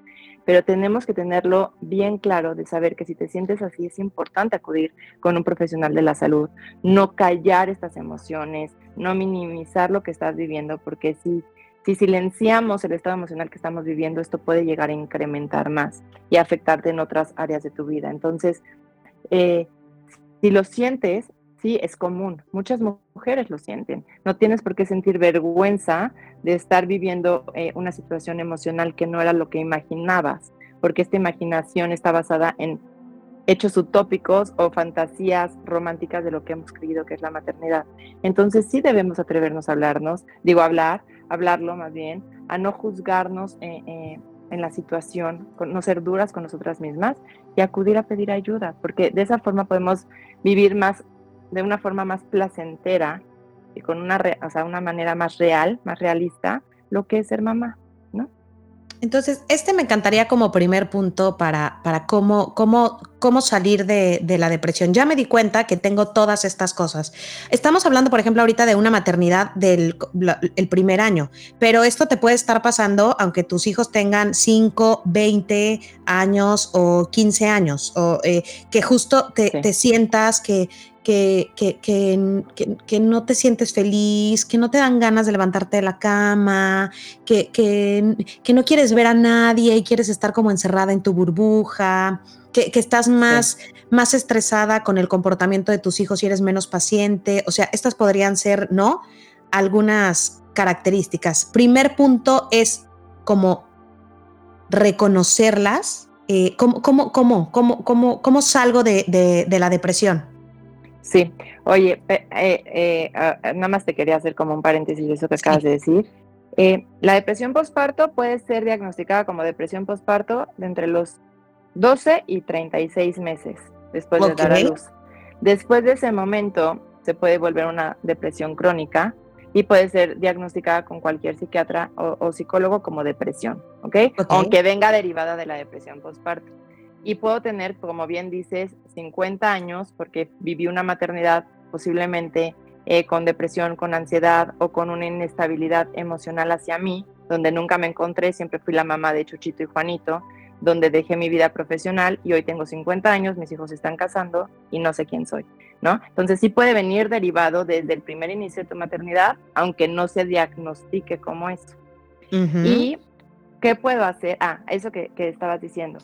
Pero tenemos que tenerlo bien claro de saber que si te sientes así es importante acudir con un profesional de la salud, no callar estas emociones, no minimizar lo que estás viviendo, porque si, si silenciamos el estado emocional que estamos viviendo, esto puede llegar a incrementar más y afectarte en otras áreas de tu vida. Entonces, eh, si lo sientes, Sí, es común. Muchas mujeres lo sienten. No tienes por qué sentir vergüenza de estar viviendo eh, una situación emocional que no era lo que imaginabas, porque esta imaginación está basada en hechos utópicos o fantasías románticas de lo que hemos creído que es la maternidad. Entonces sí debemos atrevernos a hablarnos, digo hablar, hablarlo más bien, a no juzgarnos eh, eh, en la situación, no ser duras con nosotras mismas y acudir a pedir ayuda, porque de esa forma podemos vivir más de una forma más placentera y con una, o sea, una manera más real, más realista, lo que es ser mamá, ¿no? Entonces, este me encantaría como primer punto para, para cómo, cómo, cómo salir de, de, la depresión. Ya me di cuenta que tengo todas estas cosas. Estamos hablando, por ejemplo, ahorita de una maternidad del el primer año, pero esto te puede estar pasando aunque tus hijos tengan 5, 20 años o 15 años, o eh, que justo te, te sientas que, que, que, no te sientes feliz, que no te dan ganas de levantarte de la cama, que, no quieres ver a nadie y quieres estar como encerrada en tu burbuja, que, estás más, más estresada con el comportamiento de tus hijos y eres menos paciente. O sea, estas podrían ser, ¿no? Algunas características. Primer punto es como reconocerlas. Eh, ¿cómo, cómo, cómo, cómo, cómo, salgo de la depresión? Sí, oye, eh, eh, nada más te quería hacer como un paréntesis de eso que acabas de decir. Eh, la depresión postparto puede ser diagnosticada como depresión postparto de entre los 12 y 36 meses después de dar a luz. Después de ese momento se puede volver una depresión crónica y puede ser diagnosticada con cualquier psiquiatra o, psicólogo como depresión, ¿ok? Aunque venga derivada de la depresión postparto y puedo tener, como bien dices, 50 años porque viví una maternidad posiblemente eh, con depresión, con ansiedad o con una inestabilidad emocional hacia mí, donde nunca me encontré, siempre fui la mamá de Chuchito y Juanito, donde dejé mi vida profesional y hoy tengo 50 años, mis hijos se están casando y no sé quién soy, ¿no? Entonces sí puede venir derivado desde el primer inicio de tu maternidad, aunque no se diagnostique como eso. ¿Y qué puedo hacer? Ah, eso que, que estabas diciendo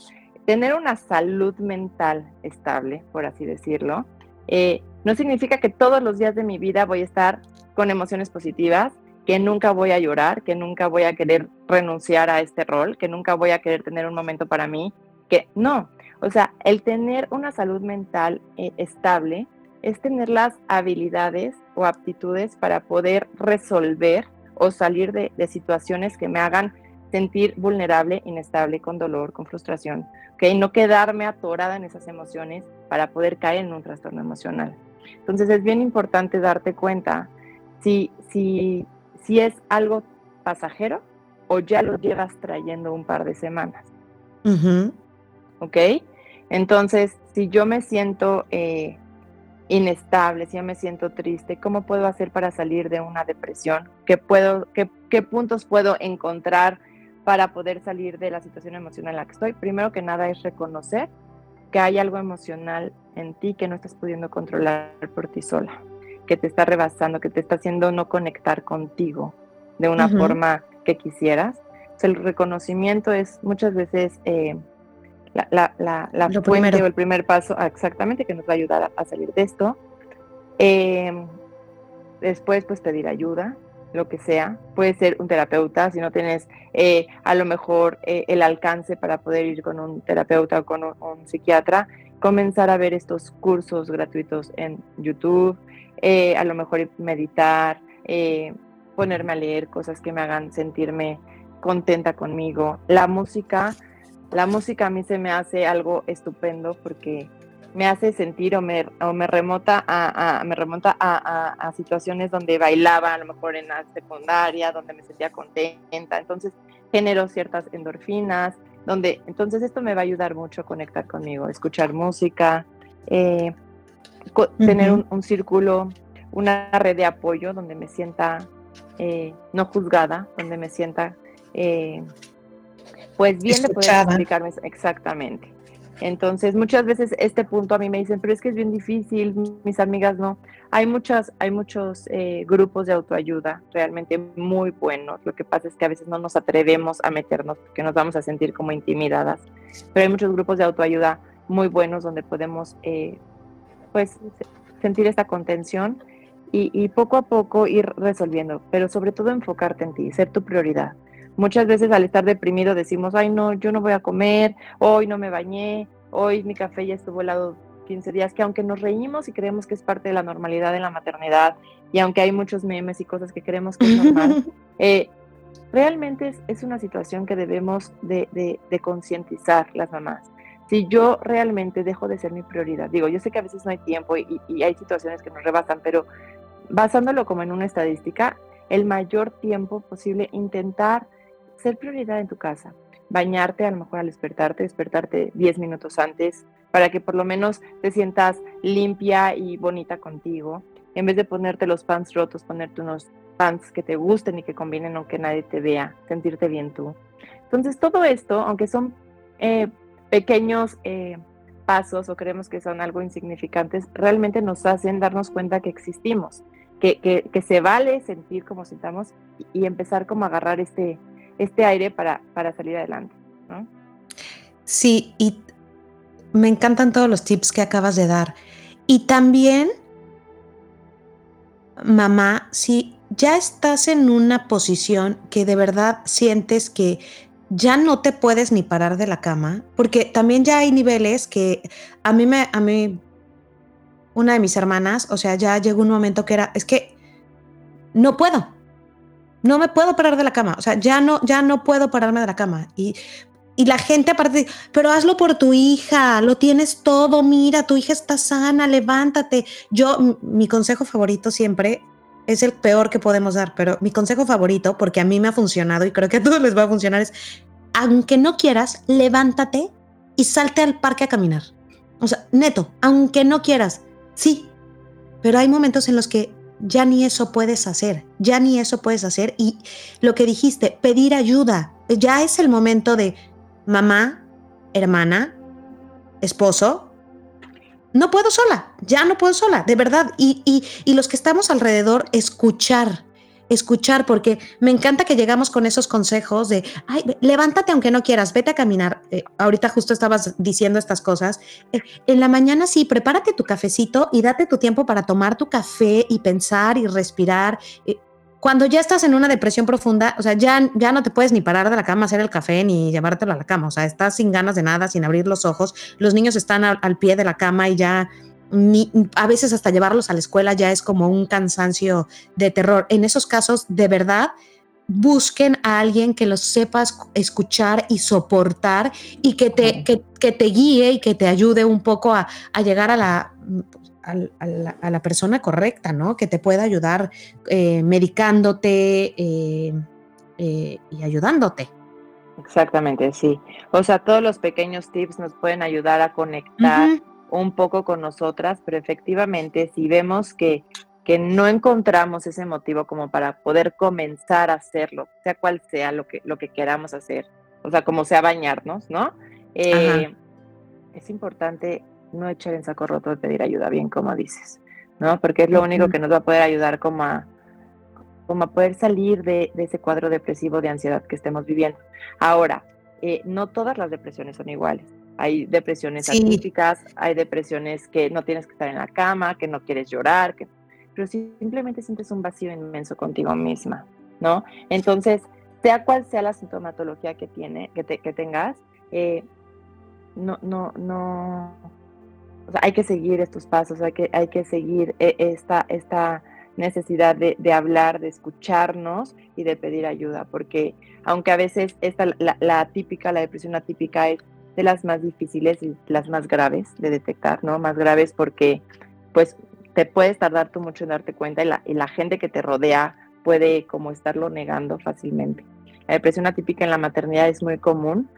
tener una salud mental estable, por así decirlo, eh, no significa que todos los días de mi vida voy a estar con emociones positivas, que nunca voy a llorar, que nunca voy a querer renunciar a este rol, que nunca voy a querer tener un momento para mí, que no. O sea, el tener una salud mental eh, estable es tener las habilidades o aptitudes para poder resolver o salir de, de situaciones que me hagan sentir vulnerable, inestable, con dolor, con frustración, ¿ok? No quedarme atorada en esas emociones para poder caer en un trastorno emocional. Entonces es bien importante darte cuenta si, si, si es algo pasajero o ya lo llevas trayendo un par de semanas. ¿ok? Entonces, si yo me siento eh, inestable, si yo me siento triste, ¿cómo puedo hacer para salir de una depresión? ¿Qué, puedo, qué, qué puntos puedo encontrar para poder salir de la situación emocional en la que estoy? Primero que nada es reconocer que hay algo emocional en ti que no estás pudiendo controlar por ti sola, que te está rebasando, que te está haciendo no conectar contigo de una forma que quisieras. el reconocimiento es muchas veces eh, la, la, la, fuente o el primer paso ah, exactamente que nos va a ayudar a, salir de esto. Em, después, pues pedir ayuda, lo que sea. Puede ser un terapeuta, si no tienes eh, a lo mejor eh, el alcance para poder ir con un terapeuta o con un, psiquiatra, comenzar a ver estos cursos gratuitos en YouTube, eh, a lo mejor meditar, ponerme a leer cosas que me hagan sentirme contenta conmigo. La música, la música a mí se me hace algo estupendo porque me hace sentir o me, o me remota a, me remonta a, situaciones donde bailaba, a lo mejor en la secundaria, donde me sentía contenta. Entonces genero ciertas endorfinas, donde entonces esto me va a ayudar mucho a conectar conmigo, escuchar música, eh, tener un, círculo, una red de apoyo donde me sienta eh, no juzgada, donde me sienta eh, pues bien de poder explicarme exactamente. Entonces, muchas veces este punto a mí me dicen, pero es que es bien difícil, mis amigas no. Hay muchas, hay muchos eh, grupos de autoayuda realmente muy buenos. Lo que pasa es que a veces no nos atrevemos a meternos porque nos vamos a sentir como intimidadas. Pero hay muchos grupos de autoayuda muy buenos donde podemos, eh, pues, sentir esta contención y, y poco a poco ir resolviendo, pero sobre todo enfocarte en ti, ser tu prioridad. Muchas veces al estar deprimido decimos, ay no, yo no voy a comer, hoy no me bañé, hoy mi café ya estuvo helado 15 días, que aunque nos reímos y creemos que es parte de la normalidad en la maternidad, y aunque hay muchos memes y cosas que creemos que es normal, eh, realmente es, una situación que debemos de, de, concientizar las mamás. Si yo realmente dejo de ser mi prioridad, digo, yo sé que a veces no hay tiempo y, y hay situaciones que nos rebasan, pero basándolo como en una estadística, el mayor tiempo posible intentar ser prioridad en tu casa. Bañarte a lo mejor al despertarte, despertarte 10 minutos antes para que por lo menos te sientas limpia y bonita contigo. En vez de ponerte los pants rotos, ponerte unos pants que te gusten y que combinen aunque nadie te vea, sentirte bien tú. Entonces todo esto, aunque son eh, pequeños eh, pasos o creemos que son algo insignificantes, realmente nos hacen darnos cuenta que existimos, que, se vale sentir como sintamos y, y empezar como a agarrar este, este aire para, para salir adelante. Sí, y me encantan todos los tips que acabas de dar. Y también, mamá, si ya estás en una posición que de verdad sientes que ya no te puedes ni parar de la cama, porque también ya hay niveles que a mí me, a mí, una de mis hermanas, o sea, ya llegó un momento que era, es que no puedo, no me puedo parar de la cama, o sea, ya no, ya no puedo pararme de la cama. Y, y la gente aparte, pero hazlo por tu hija, lo tienes todo, mira, tu hija está sana, levántate. Yo, mi consejo favorito siempre es el peor que podemos dar, pero mi consejo favorito, porque a mí me ha funcionado y creo que a todos les va a funcionar, es, aunque no quieras, levántate y salte al parque a caminar. O sea, neto, aunque no quieras, sí, pero hay momentos en los que ya ni eso puedes hacer, ya ni eso puedes hacer. Y lo que dijiste, pedir ayuda, ya es el momento de mamá, hermana, esposo, no puedo sola, ya no puedo sola, de verdad. Y, y, y los que estamos alrededor, escuchar, escuchar, porque me encanta que llegamos con esos consejos de, ay, levántate aunque no quieras, vete a caminar. Eh, ahorita justo estabas diciendo estas cosas. Eh, en la mañana sí, prepárate tu cafecito y date tu tiempo para tomar tu café y pensar y respirar. Eh, cuando ya estás en una depresión profunda, o sea, ya, ya no te puedes ni parar de la cama, hacer el café, ni llevártelo a la cama, o sea, estás sin ganas de nada, sin abrir los ojos, los niños están al pie de la cama y ya a veces hasta llevarlos a la escuela ya es como un cansancio de terror. En esos casos, de verdad, busquen a alguien que los sepas escuchar y soportar y que te, que, te guíe y que te ayude un poco a, llegar a la, a la, persona correcta, ¿no? Que te pueda ayudar eh, medicándote eh, eh, y ayudándote. Exactamente, sí. O sea, todos los pequeños tips nos pueden ayudar a conectar un poco con nosotras, pero efectivamente, si vemos que, que no encontramos ese motivo como para poder comenzar a hacerlo, sea cual sea lo que, lo que queramos hacer, o sea, como sea bañarnos, ¿no? Eh, es importante no echar en saco roto de pedir ayuda, bien como dices, ¿no? Porque es lo único que nos va a poder ayudar como a, como a poder salir de, ese cuadro depresivo de ansiedad que estemos viviendo. Ahora, eh, no todas las depresiones son iguales. Hay depresiones sí. hay depresiones que no tienes que estar en la cama, que no quieres llorar, que, pero simplemente sientes un vacío inmenso contigo misma, ¿no? Entonces, sea cual sea la sintomatología que, tiene, que, que tengas, eh, no, no, no, o sea, hay que seguir estos pasos, hay que, hay que seguir eh, esta, esta necesidad de, de, hablar, de escucharnos y de pedir ayuda, porque aunque a veces esta, la, la típica, la depresión atípica es de las más difíciles y las más graves de detectar, ¿no? Más graves porque pues te puedes tardar tú mucho en darte cuenta y la, y la gente que te rodea puede como estarlo negando fácilmente. La depresión atípica en la maternidad es muy común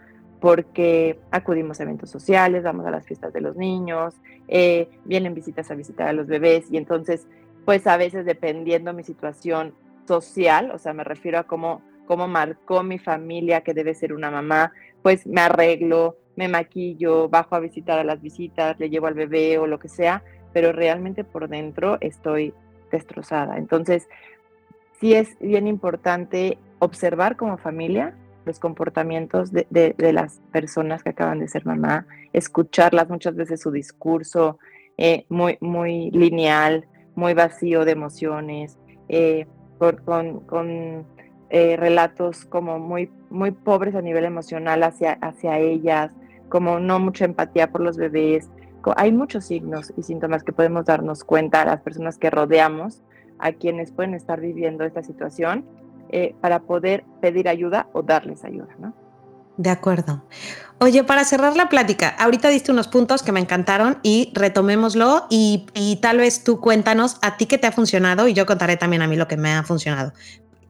porque acudimos a eventos sociales, vamos a las fiestas de los niños, eh, vienen visitas a visitar a los bebés y entonces pues a veces dependiendo mi situación social, o sea, me refiero a cómo, cómo marcó mi familia que debe ser una mamá, pues me arreglo, me maquillo, bajo a visitar a las visitas, le llevo al bebé o lo que sea, pero realmente por dentro estoy destrozada. Entonces, sí es bien importante observar como familia los comportamientos de, las personas que acaban de ser mamá, escucharlas muchas veces su discurso eh, muy, muy lineal, muy vacío de emociones, eh, con, con eh, relatos como muy, muy pobres a nivel emocional hacia, hacia ellas, como no mucha empatía por los bebés. Hay muchos signos y síntomas que podemos darnos cuenta a las personas que rodeamos, a quienes pueden estar viviendo esta situación, eh, para poder pedir ayuda o darles ayuda, ¿no? De acuerdo. Oye, para cerrar la plática, ahorita diste unos puntos que me encantaron y retomémoslo y, y, tal vez tú cuéntanos a ti qué te ha funcionado y yo contaré también a mí lo que me ha funcionado.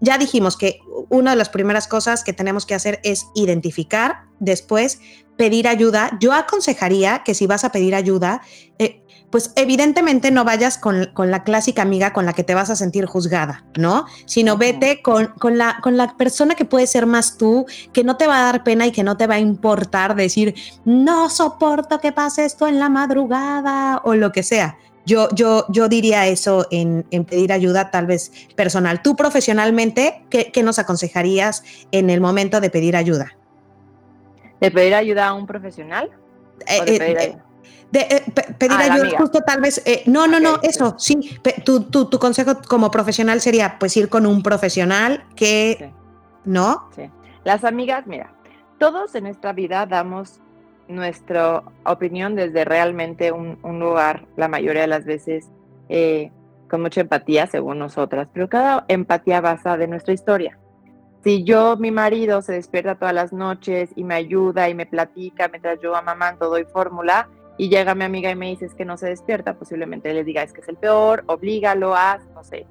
Ya dijimos que una de las primeras cosas que tenemos que hacer es identificar, después pedir ayuda, yo aconsejaría que si vas a pedir ayuda, eh, pues evidentemente no vayas con, la clásica amiga con la que te vas a sentir juzgada, ¿no? Sino vete con, la, con la persona que puede ser más tú, que no te va a dar pena y que no te va a importar decir, no soporto que pase esto en la madrugada o lo que sea. Yo, yo, yo diría eso en, pedir ayuda tal vez personal. Tú profesionalmente, ¿qué, ¿qué nos aconsejarías en el momento de pedir ayuda? ¿De pedir ayuda a un profesional? Eh, de eh, pedir, eh, ayuda justo tal vez, no, no, no, eso, sí, tu, tu, tu, consejo como profesional sería pues ir con un profesional que, ¿no? Sí. Las amigas, mira, todos en nuestra vida damos nuestra opinión desde realmente un, un lugar, la mayoría de las veces, con mucha empatía, según nosotras, pero cada empatía basa de nuestra historia. Si yo, mi marido, se despierta todas las noches y me ayuda y me platica mientras yo amamanto, doy fórmula, y llega mi amiga y me dice que no se despierta, posiblemente le diga es que es el peor, oblígalo, haz, no sé.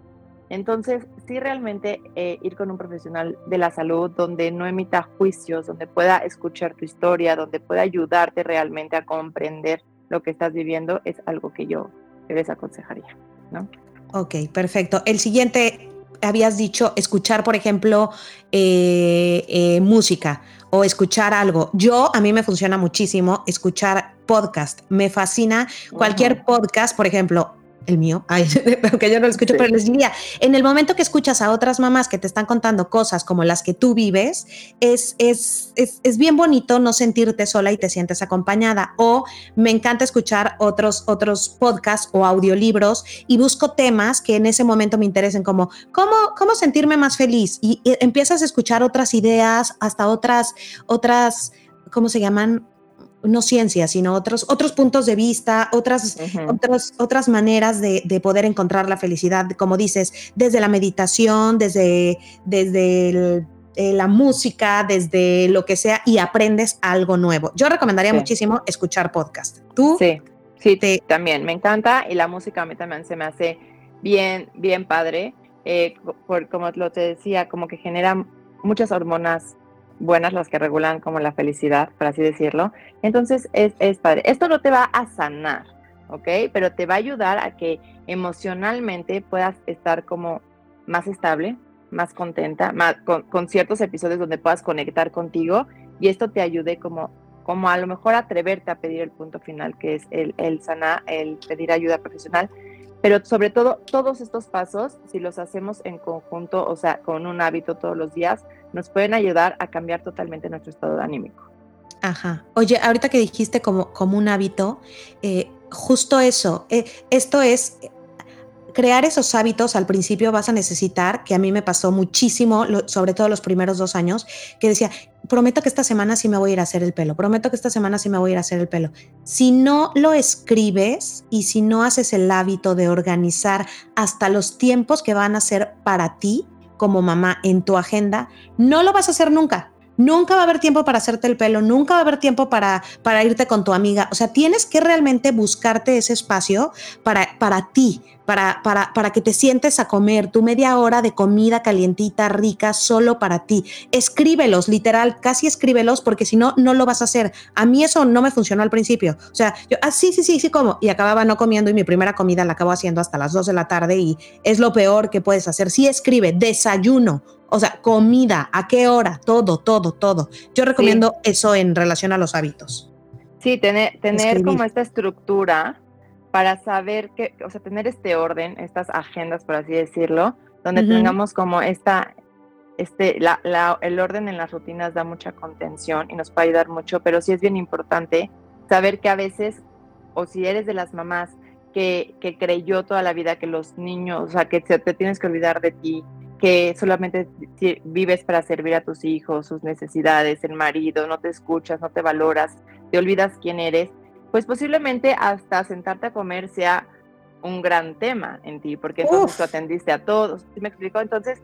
Entonces, sí realmente eh, ir con un profesional de la salud donde no emita juicios, donde pueda escuchar tu historia, donde pueda ayudarte realmente a comprender lo que estás viviendo, es algo que yo te desaconsejaría, ¿no? Ok, perfecto. El siguiente habías dicho escuchar, por ejemplo, eh, eh, música o escuchar algo. Yo, a mí me funciona muchísimo escuchar podcast. Me fascina cualquier podcast, por ejemplo, el mío, aunque yo no lo escucho, pero les diría, en el momento que escuchas a otras mamás que te están contando cosas como las que tú vives, es, es, es, es, bien bonito no sentirte sola y te sientes acompañada. O me encanta escuchar otros, otros podcasts o audiolibros y busco temas que en ese momento me interesen, como cómo, cómo sentirme más feliz. Y, y empiezas a escuchar otras ideas, hasta otras, otras, ¿cómo se llaman? No ciencia, sino otros, otros puntos de vista, otras, otras maneras de, poder encontrar la felicidad, como dices, desde la meditación, desde, desde eh, la música, desde lo que sea, y aprendes algo nuevo. Yo recomendaría muchísimo escuchar podcast. ¿Tú? Sí, sí, también me encanta y la música a mí también se me hace bien, bien padre. Eh, por, como lo te decía, como que genera muchas hormonas buenas, las que regulan como la felicidad, por así decirlo. Entonces es, es padre. Esto no te va a sanar, ¿ok? Pero te va a ayudar a que emocionalmente puedas estar como más estable, más contenta, más, con, ciertos episodios donde puedas conectar contigo y esto te ayude como, como a lo mejor atreverte a pedir el punto final, que es el, el sanar, el pedir ayuda profesional. Pero sobre todo, todos estos pasos, si los hacemos en conjunto, o sea, con un hábito todos los días, nos pueden ayudar a cambiar totalmente nuestro estado anímico. Ajá. Oye, ahorita que dijiste como, como un hábito, eh, justo eso, eh, esto es crear esos hábitos al principio vas a necesitar, que a mí me pasó muchísimo, sobre todo los primeros dos años, que decía, prometo que esta semana sí me voy a ir a hacer el pelo, prometo que esta semana sí me voy a ir a hacer el pelo. Si no lo escribes y si no haces el hábito de organizar hasta los tiempos que van a ser para ti como mamá en tu agenda, no lo vas a hacer nunca. Nunca va a haber tiempo para hacerte el pelo, nunca va a haber tiempo para, para irte con tu amiga. O sea, tienes que realmente buscarte ese espacio para, para ti, para, para, para que te sientes a comer tu media hora de comida calientita, rica, solo para ti. Escríbelos, literal, casi escríbelos, porque si no, no lo vas a hacer. A mí eso no me funcionó al principio. O sea, yo, ah, sí, sí, sí, sí, como. Y acababa no comiendo y mi primera comida la acabo haciendo hasta las 2 de la tarde y es lo peor que puedes hacer. Sí, escribe, desayuno. O sea, comida, a qué hora, todo, todo, todo. Yo recomiendo eso en relación a los hábitos. Sí, tener, tener como esta estructura para saber que, o sea, tener este orden, estas agendas, por así decirlo, donde tengamos como esta, este, la, la, el orden en las rutinas da mucha contención y nos puede ayudar mucho, pero sí es bien importante saber que a veces, o si eres de las mamás que, que creyó toda la vida que los niños, o sea, que te tienes que olvidar de ti, que solamente vives para servir a tus hijos, sus necesidades, el marido, no te escuchas, no te valoras, te olvidas quién eres, pues posiblemente hasta sentarte a comer sea un gran tema en ti, porque entonces tú atendiste a todos. ¿Sí me explico? Entonces,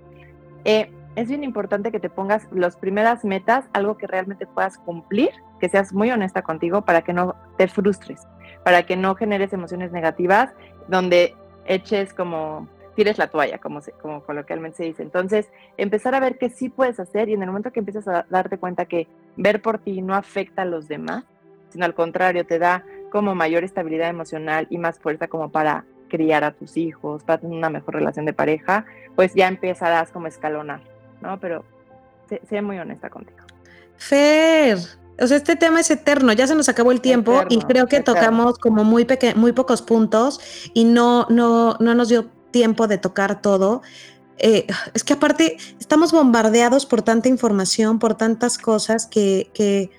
eh, es bien importante que te pongas las primeras metas, algo que realmente puedas cumplir, que seas muy honesta contigo para que no te frustres, para que no generes emociones negativas, donde eches como tires la toalla, como, como coloquialmente se dice. Entonces, empezar a ver qué sí puedes hacer y en el momento que empiezas a darte cuenta que ver por ti no afecta a los demás, sino al contrario, te da como mayor estabilidad emocional y más fuerza como para criar a tus hijos, para tener una mejor relación de pareja, pues ya empezarás como a escalonar, ¿no? Pero sé, muy honesta contigo. Fer, o sea, este tema es eterno, ya se nos acabó el tiempo y creo que tocamos como muy, muy pocos puntos y no, no, no nos dio tiempo de tocar todo. Eh, es que aparte estamos bombardeados por tanta información, por tantas cosas que, que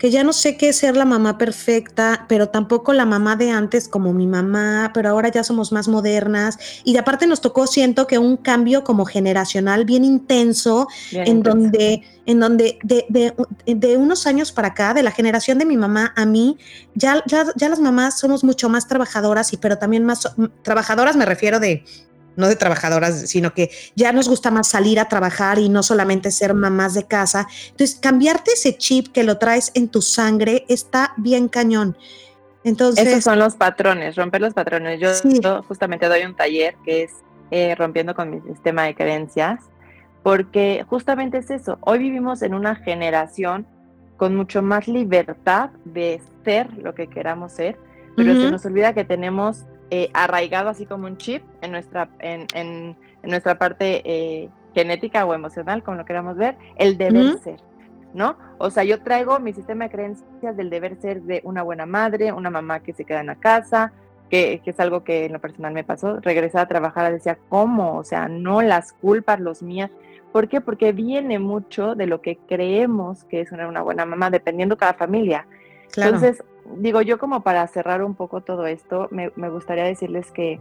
que ya no sé qué es ser la mamá perfecta, pero tampoco la mamá de antes como mi mamá, pero ahora ya somos más modernas. Y aparte nos tocó, siento que un cambio como generacional bien intenso, en, Donde, en donde de, de, unos años para acá, de la generación de mi mamá a mí, ya, ya, ya las mamás somos mucho más trabajadoras, y pero también más trabajadoras me refiero de no de trabajadoras, sino que ya nos gusta más salir a trabajar y no solamente ser mamás de casa. Entonces, cambiarte ese chip que lo traes en tu sangre está bien cañón. Entonces, esos son los patrones, romper los patrones. Yo, justamente doy un taller que es eh, rompiendo con mi sistema de creencias, porque justamente es eso. Hoy vivimos en una generación con mucho más libertad de ser lo que queramos ser, pero se nos olvida que tenemos eh, arraigado así como un chip en nuestra, en, en, nuestra parte eh, genética o emocional, como lo queramos ver, el deber ser, ¿no? O sea, yo traigo mi sistema de creencias del deber ser de una buena madre, una mamá que se queda en la casa, que, que, es algo que en lo personal me pasó, regresar a trabajar, decía, ¿cómo? O sea, no las culpas, los mías. ¿Por qué? Porque viene mucho de lo que creemos que es una, una buena mamá, dependiendo cada familia. Entonces, digo yo como para cerrar un poco todo esto, me, gustaría decirles que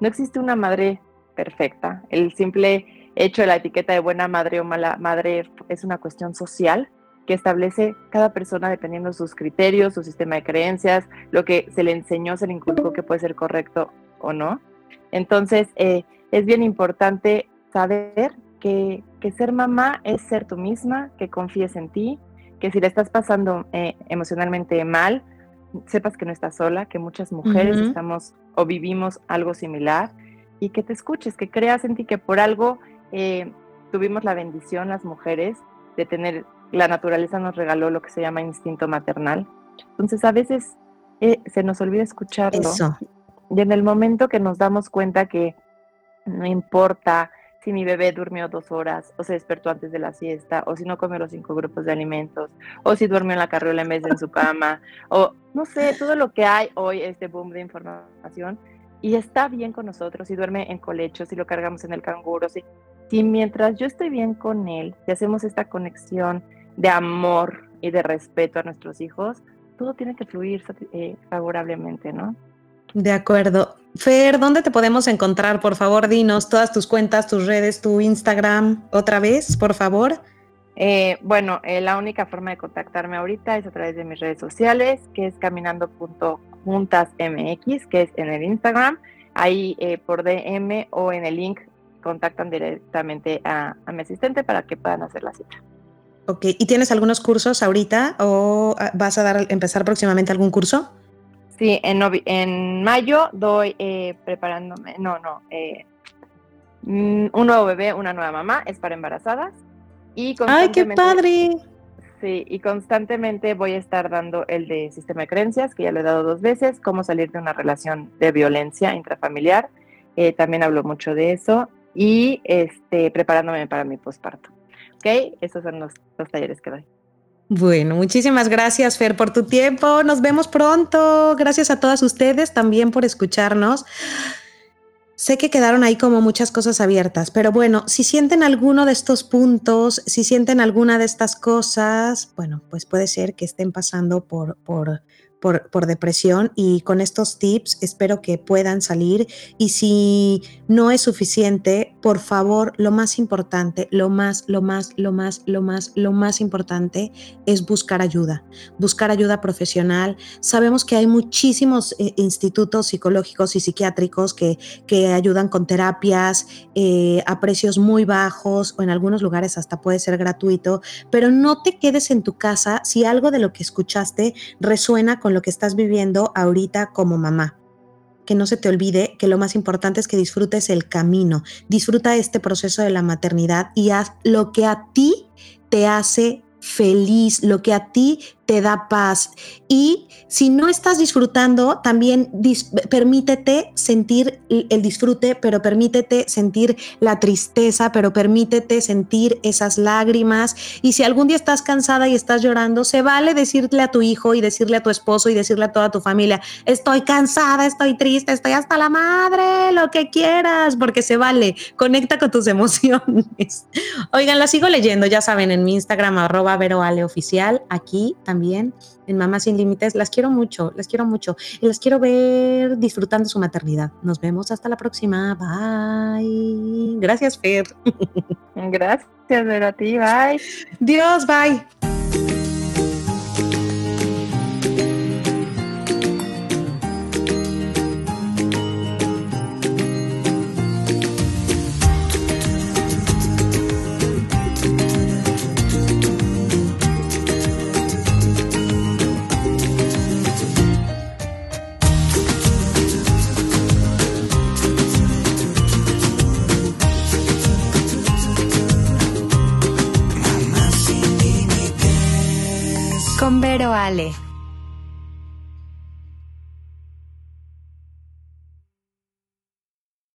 no existe una madre perfecta. El simple hecho de la etiqueta de buena madre o mala madre es una cuestión social que establece cada persona dependiendo de sus criterios, su sistema de creencias, lo que se le enseñó, se le inculcó que puede ser correcto o no. Entonces, eh, es bien importante saber que, que ser mamá es ser tú misma, que confíes en ti, que si le estás pasando eh, emocionalmente mal, sepas que no estás sola, que muchas mujeres estamos o vivimos algo similar y que te escuches, que creas en ti que por algo eh, tuvimos la bendición las mujeres de tener, la naturaleza nos regaló lo que se llama instinto maternal. Entonces a veces eh, se nos olvida escucharlo. Eso. Y en el momento que nos damos cuenta que no importa si mi bebé durmió dos horas o se despertó antes de la siesta o si no comió los cinco grupos de alimentos o si duermió en la carriola en vez de en su cama o no sé, todo lo que hay hoy, este boom de información y está bien con nosotros, si duerme en colecho, si lo cargamos en el canguro, si, si mientras yo estoy bien con él, si hacemos esta conexión de amor y de respeto a nuestros hijos, todo tiene que fluir eh, favorablemente, ¿no? De acuerdo. Fer, ¿dónde te podemos encontrar? Por favor, dinos todas tus cuentas, tus redes, tu Instagram, otra vez, por favor. Eh, bueno, eh, la única forma de contactarme ahorita es a través de mis redes sociales, que es caminando.juntasmx, que es en el Instagram. Ahí eh, por DM o en el link contactan directamente a, a, mi asistente para que puedan hacer la cita. Ok, ¿y tienes algunos cursos ahorita o ah, vas a dar, empezar próximamente algún curso? Sí, en, en mayo doy eh, preparándome, no, no, eh, mm, un nuevo bebé, una nueva mamá, es para embarazadas. Y ¡Ay, qué padre! Sí, y constantemente voy a estar dando el de sistema de creencias, que ya lo he dado dos veces, cómo salir de una relación de violencia intrafamiliar. Eh, también hablo mucho de eso y este, preparándome para mi posparto. ¿Ok? Esos son los, los talleres que doy. Bueno, muchísimas gracias, Fer, por tu tiempo. Nos vemos pronto. Gracias a todas ustedes también por escucharnos. Sé que quedaron ahí como muchas cosas abiertas, pero bueno, si sienten alguno de estos puntos, si sienten alguna de estas cosas, bueno, pues puede ser que estén pasando por, por por, depresión y con estos tips espero que puedan salir y si no es suficiente, por favor, lo más importante, lo más, lo más, lo más, lo más, lo más importante es buscar ayuda, buscar ayuda profesional. Sabemos que hay muchísimos eh, institutos psicológicos y psiquiátricos que, que ayudan con terapias eh, a precios muy bajos o en algunos lugares hasta puede ser gratuito, pero no te quedes en tu casa si algo de lo que escuchaste resuena con lo que estás viviendo ahorita como mamá. Que no se te olvide que lo más importante es que disfrutes el camino, disfruta este proceso de la maternidad y haz lo que a ti te hace feliz, lo que a ti te da paz. Y si no estás disfrutando, también permítete sentir el disfrute, pero permítete sentir la tristeza, pero permítete sentir esas lágrimas. Y si algún día estás cansada y estás llorando, se vale decirle a tu hijo y decirle a tu esposo y decirle a toda tu familia, estoy cansada, estoy triste, estoy hasta la madre, lo que quieras, porque se vale. Conecta con tus emociones. Oigan, la sigo leyendo, ya saben, en mi Instagram, arroba veroaleoficial, aquí también también en Mamás Sin Límites. Las quiero mucho, las quiero mucho y las quiero ver disfrutando su maternidad. Nos vemos hasta la próxima. Bye. Gracias, Fer. Gracias, Vera, a ti. Bye. Dios, bye. Pero Ale.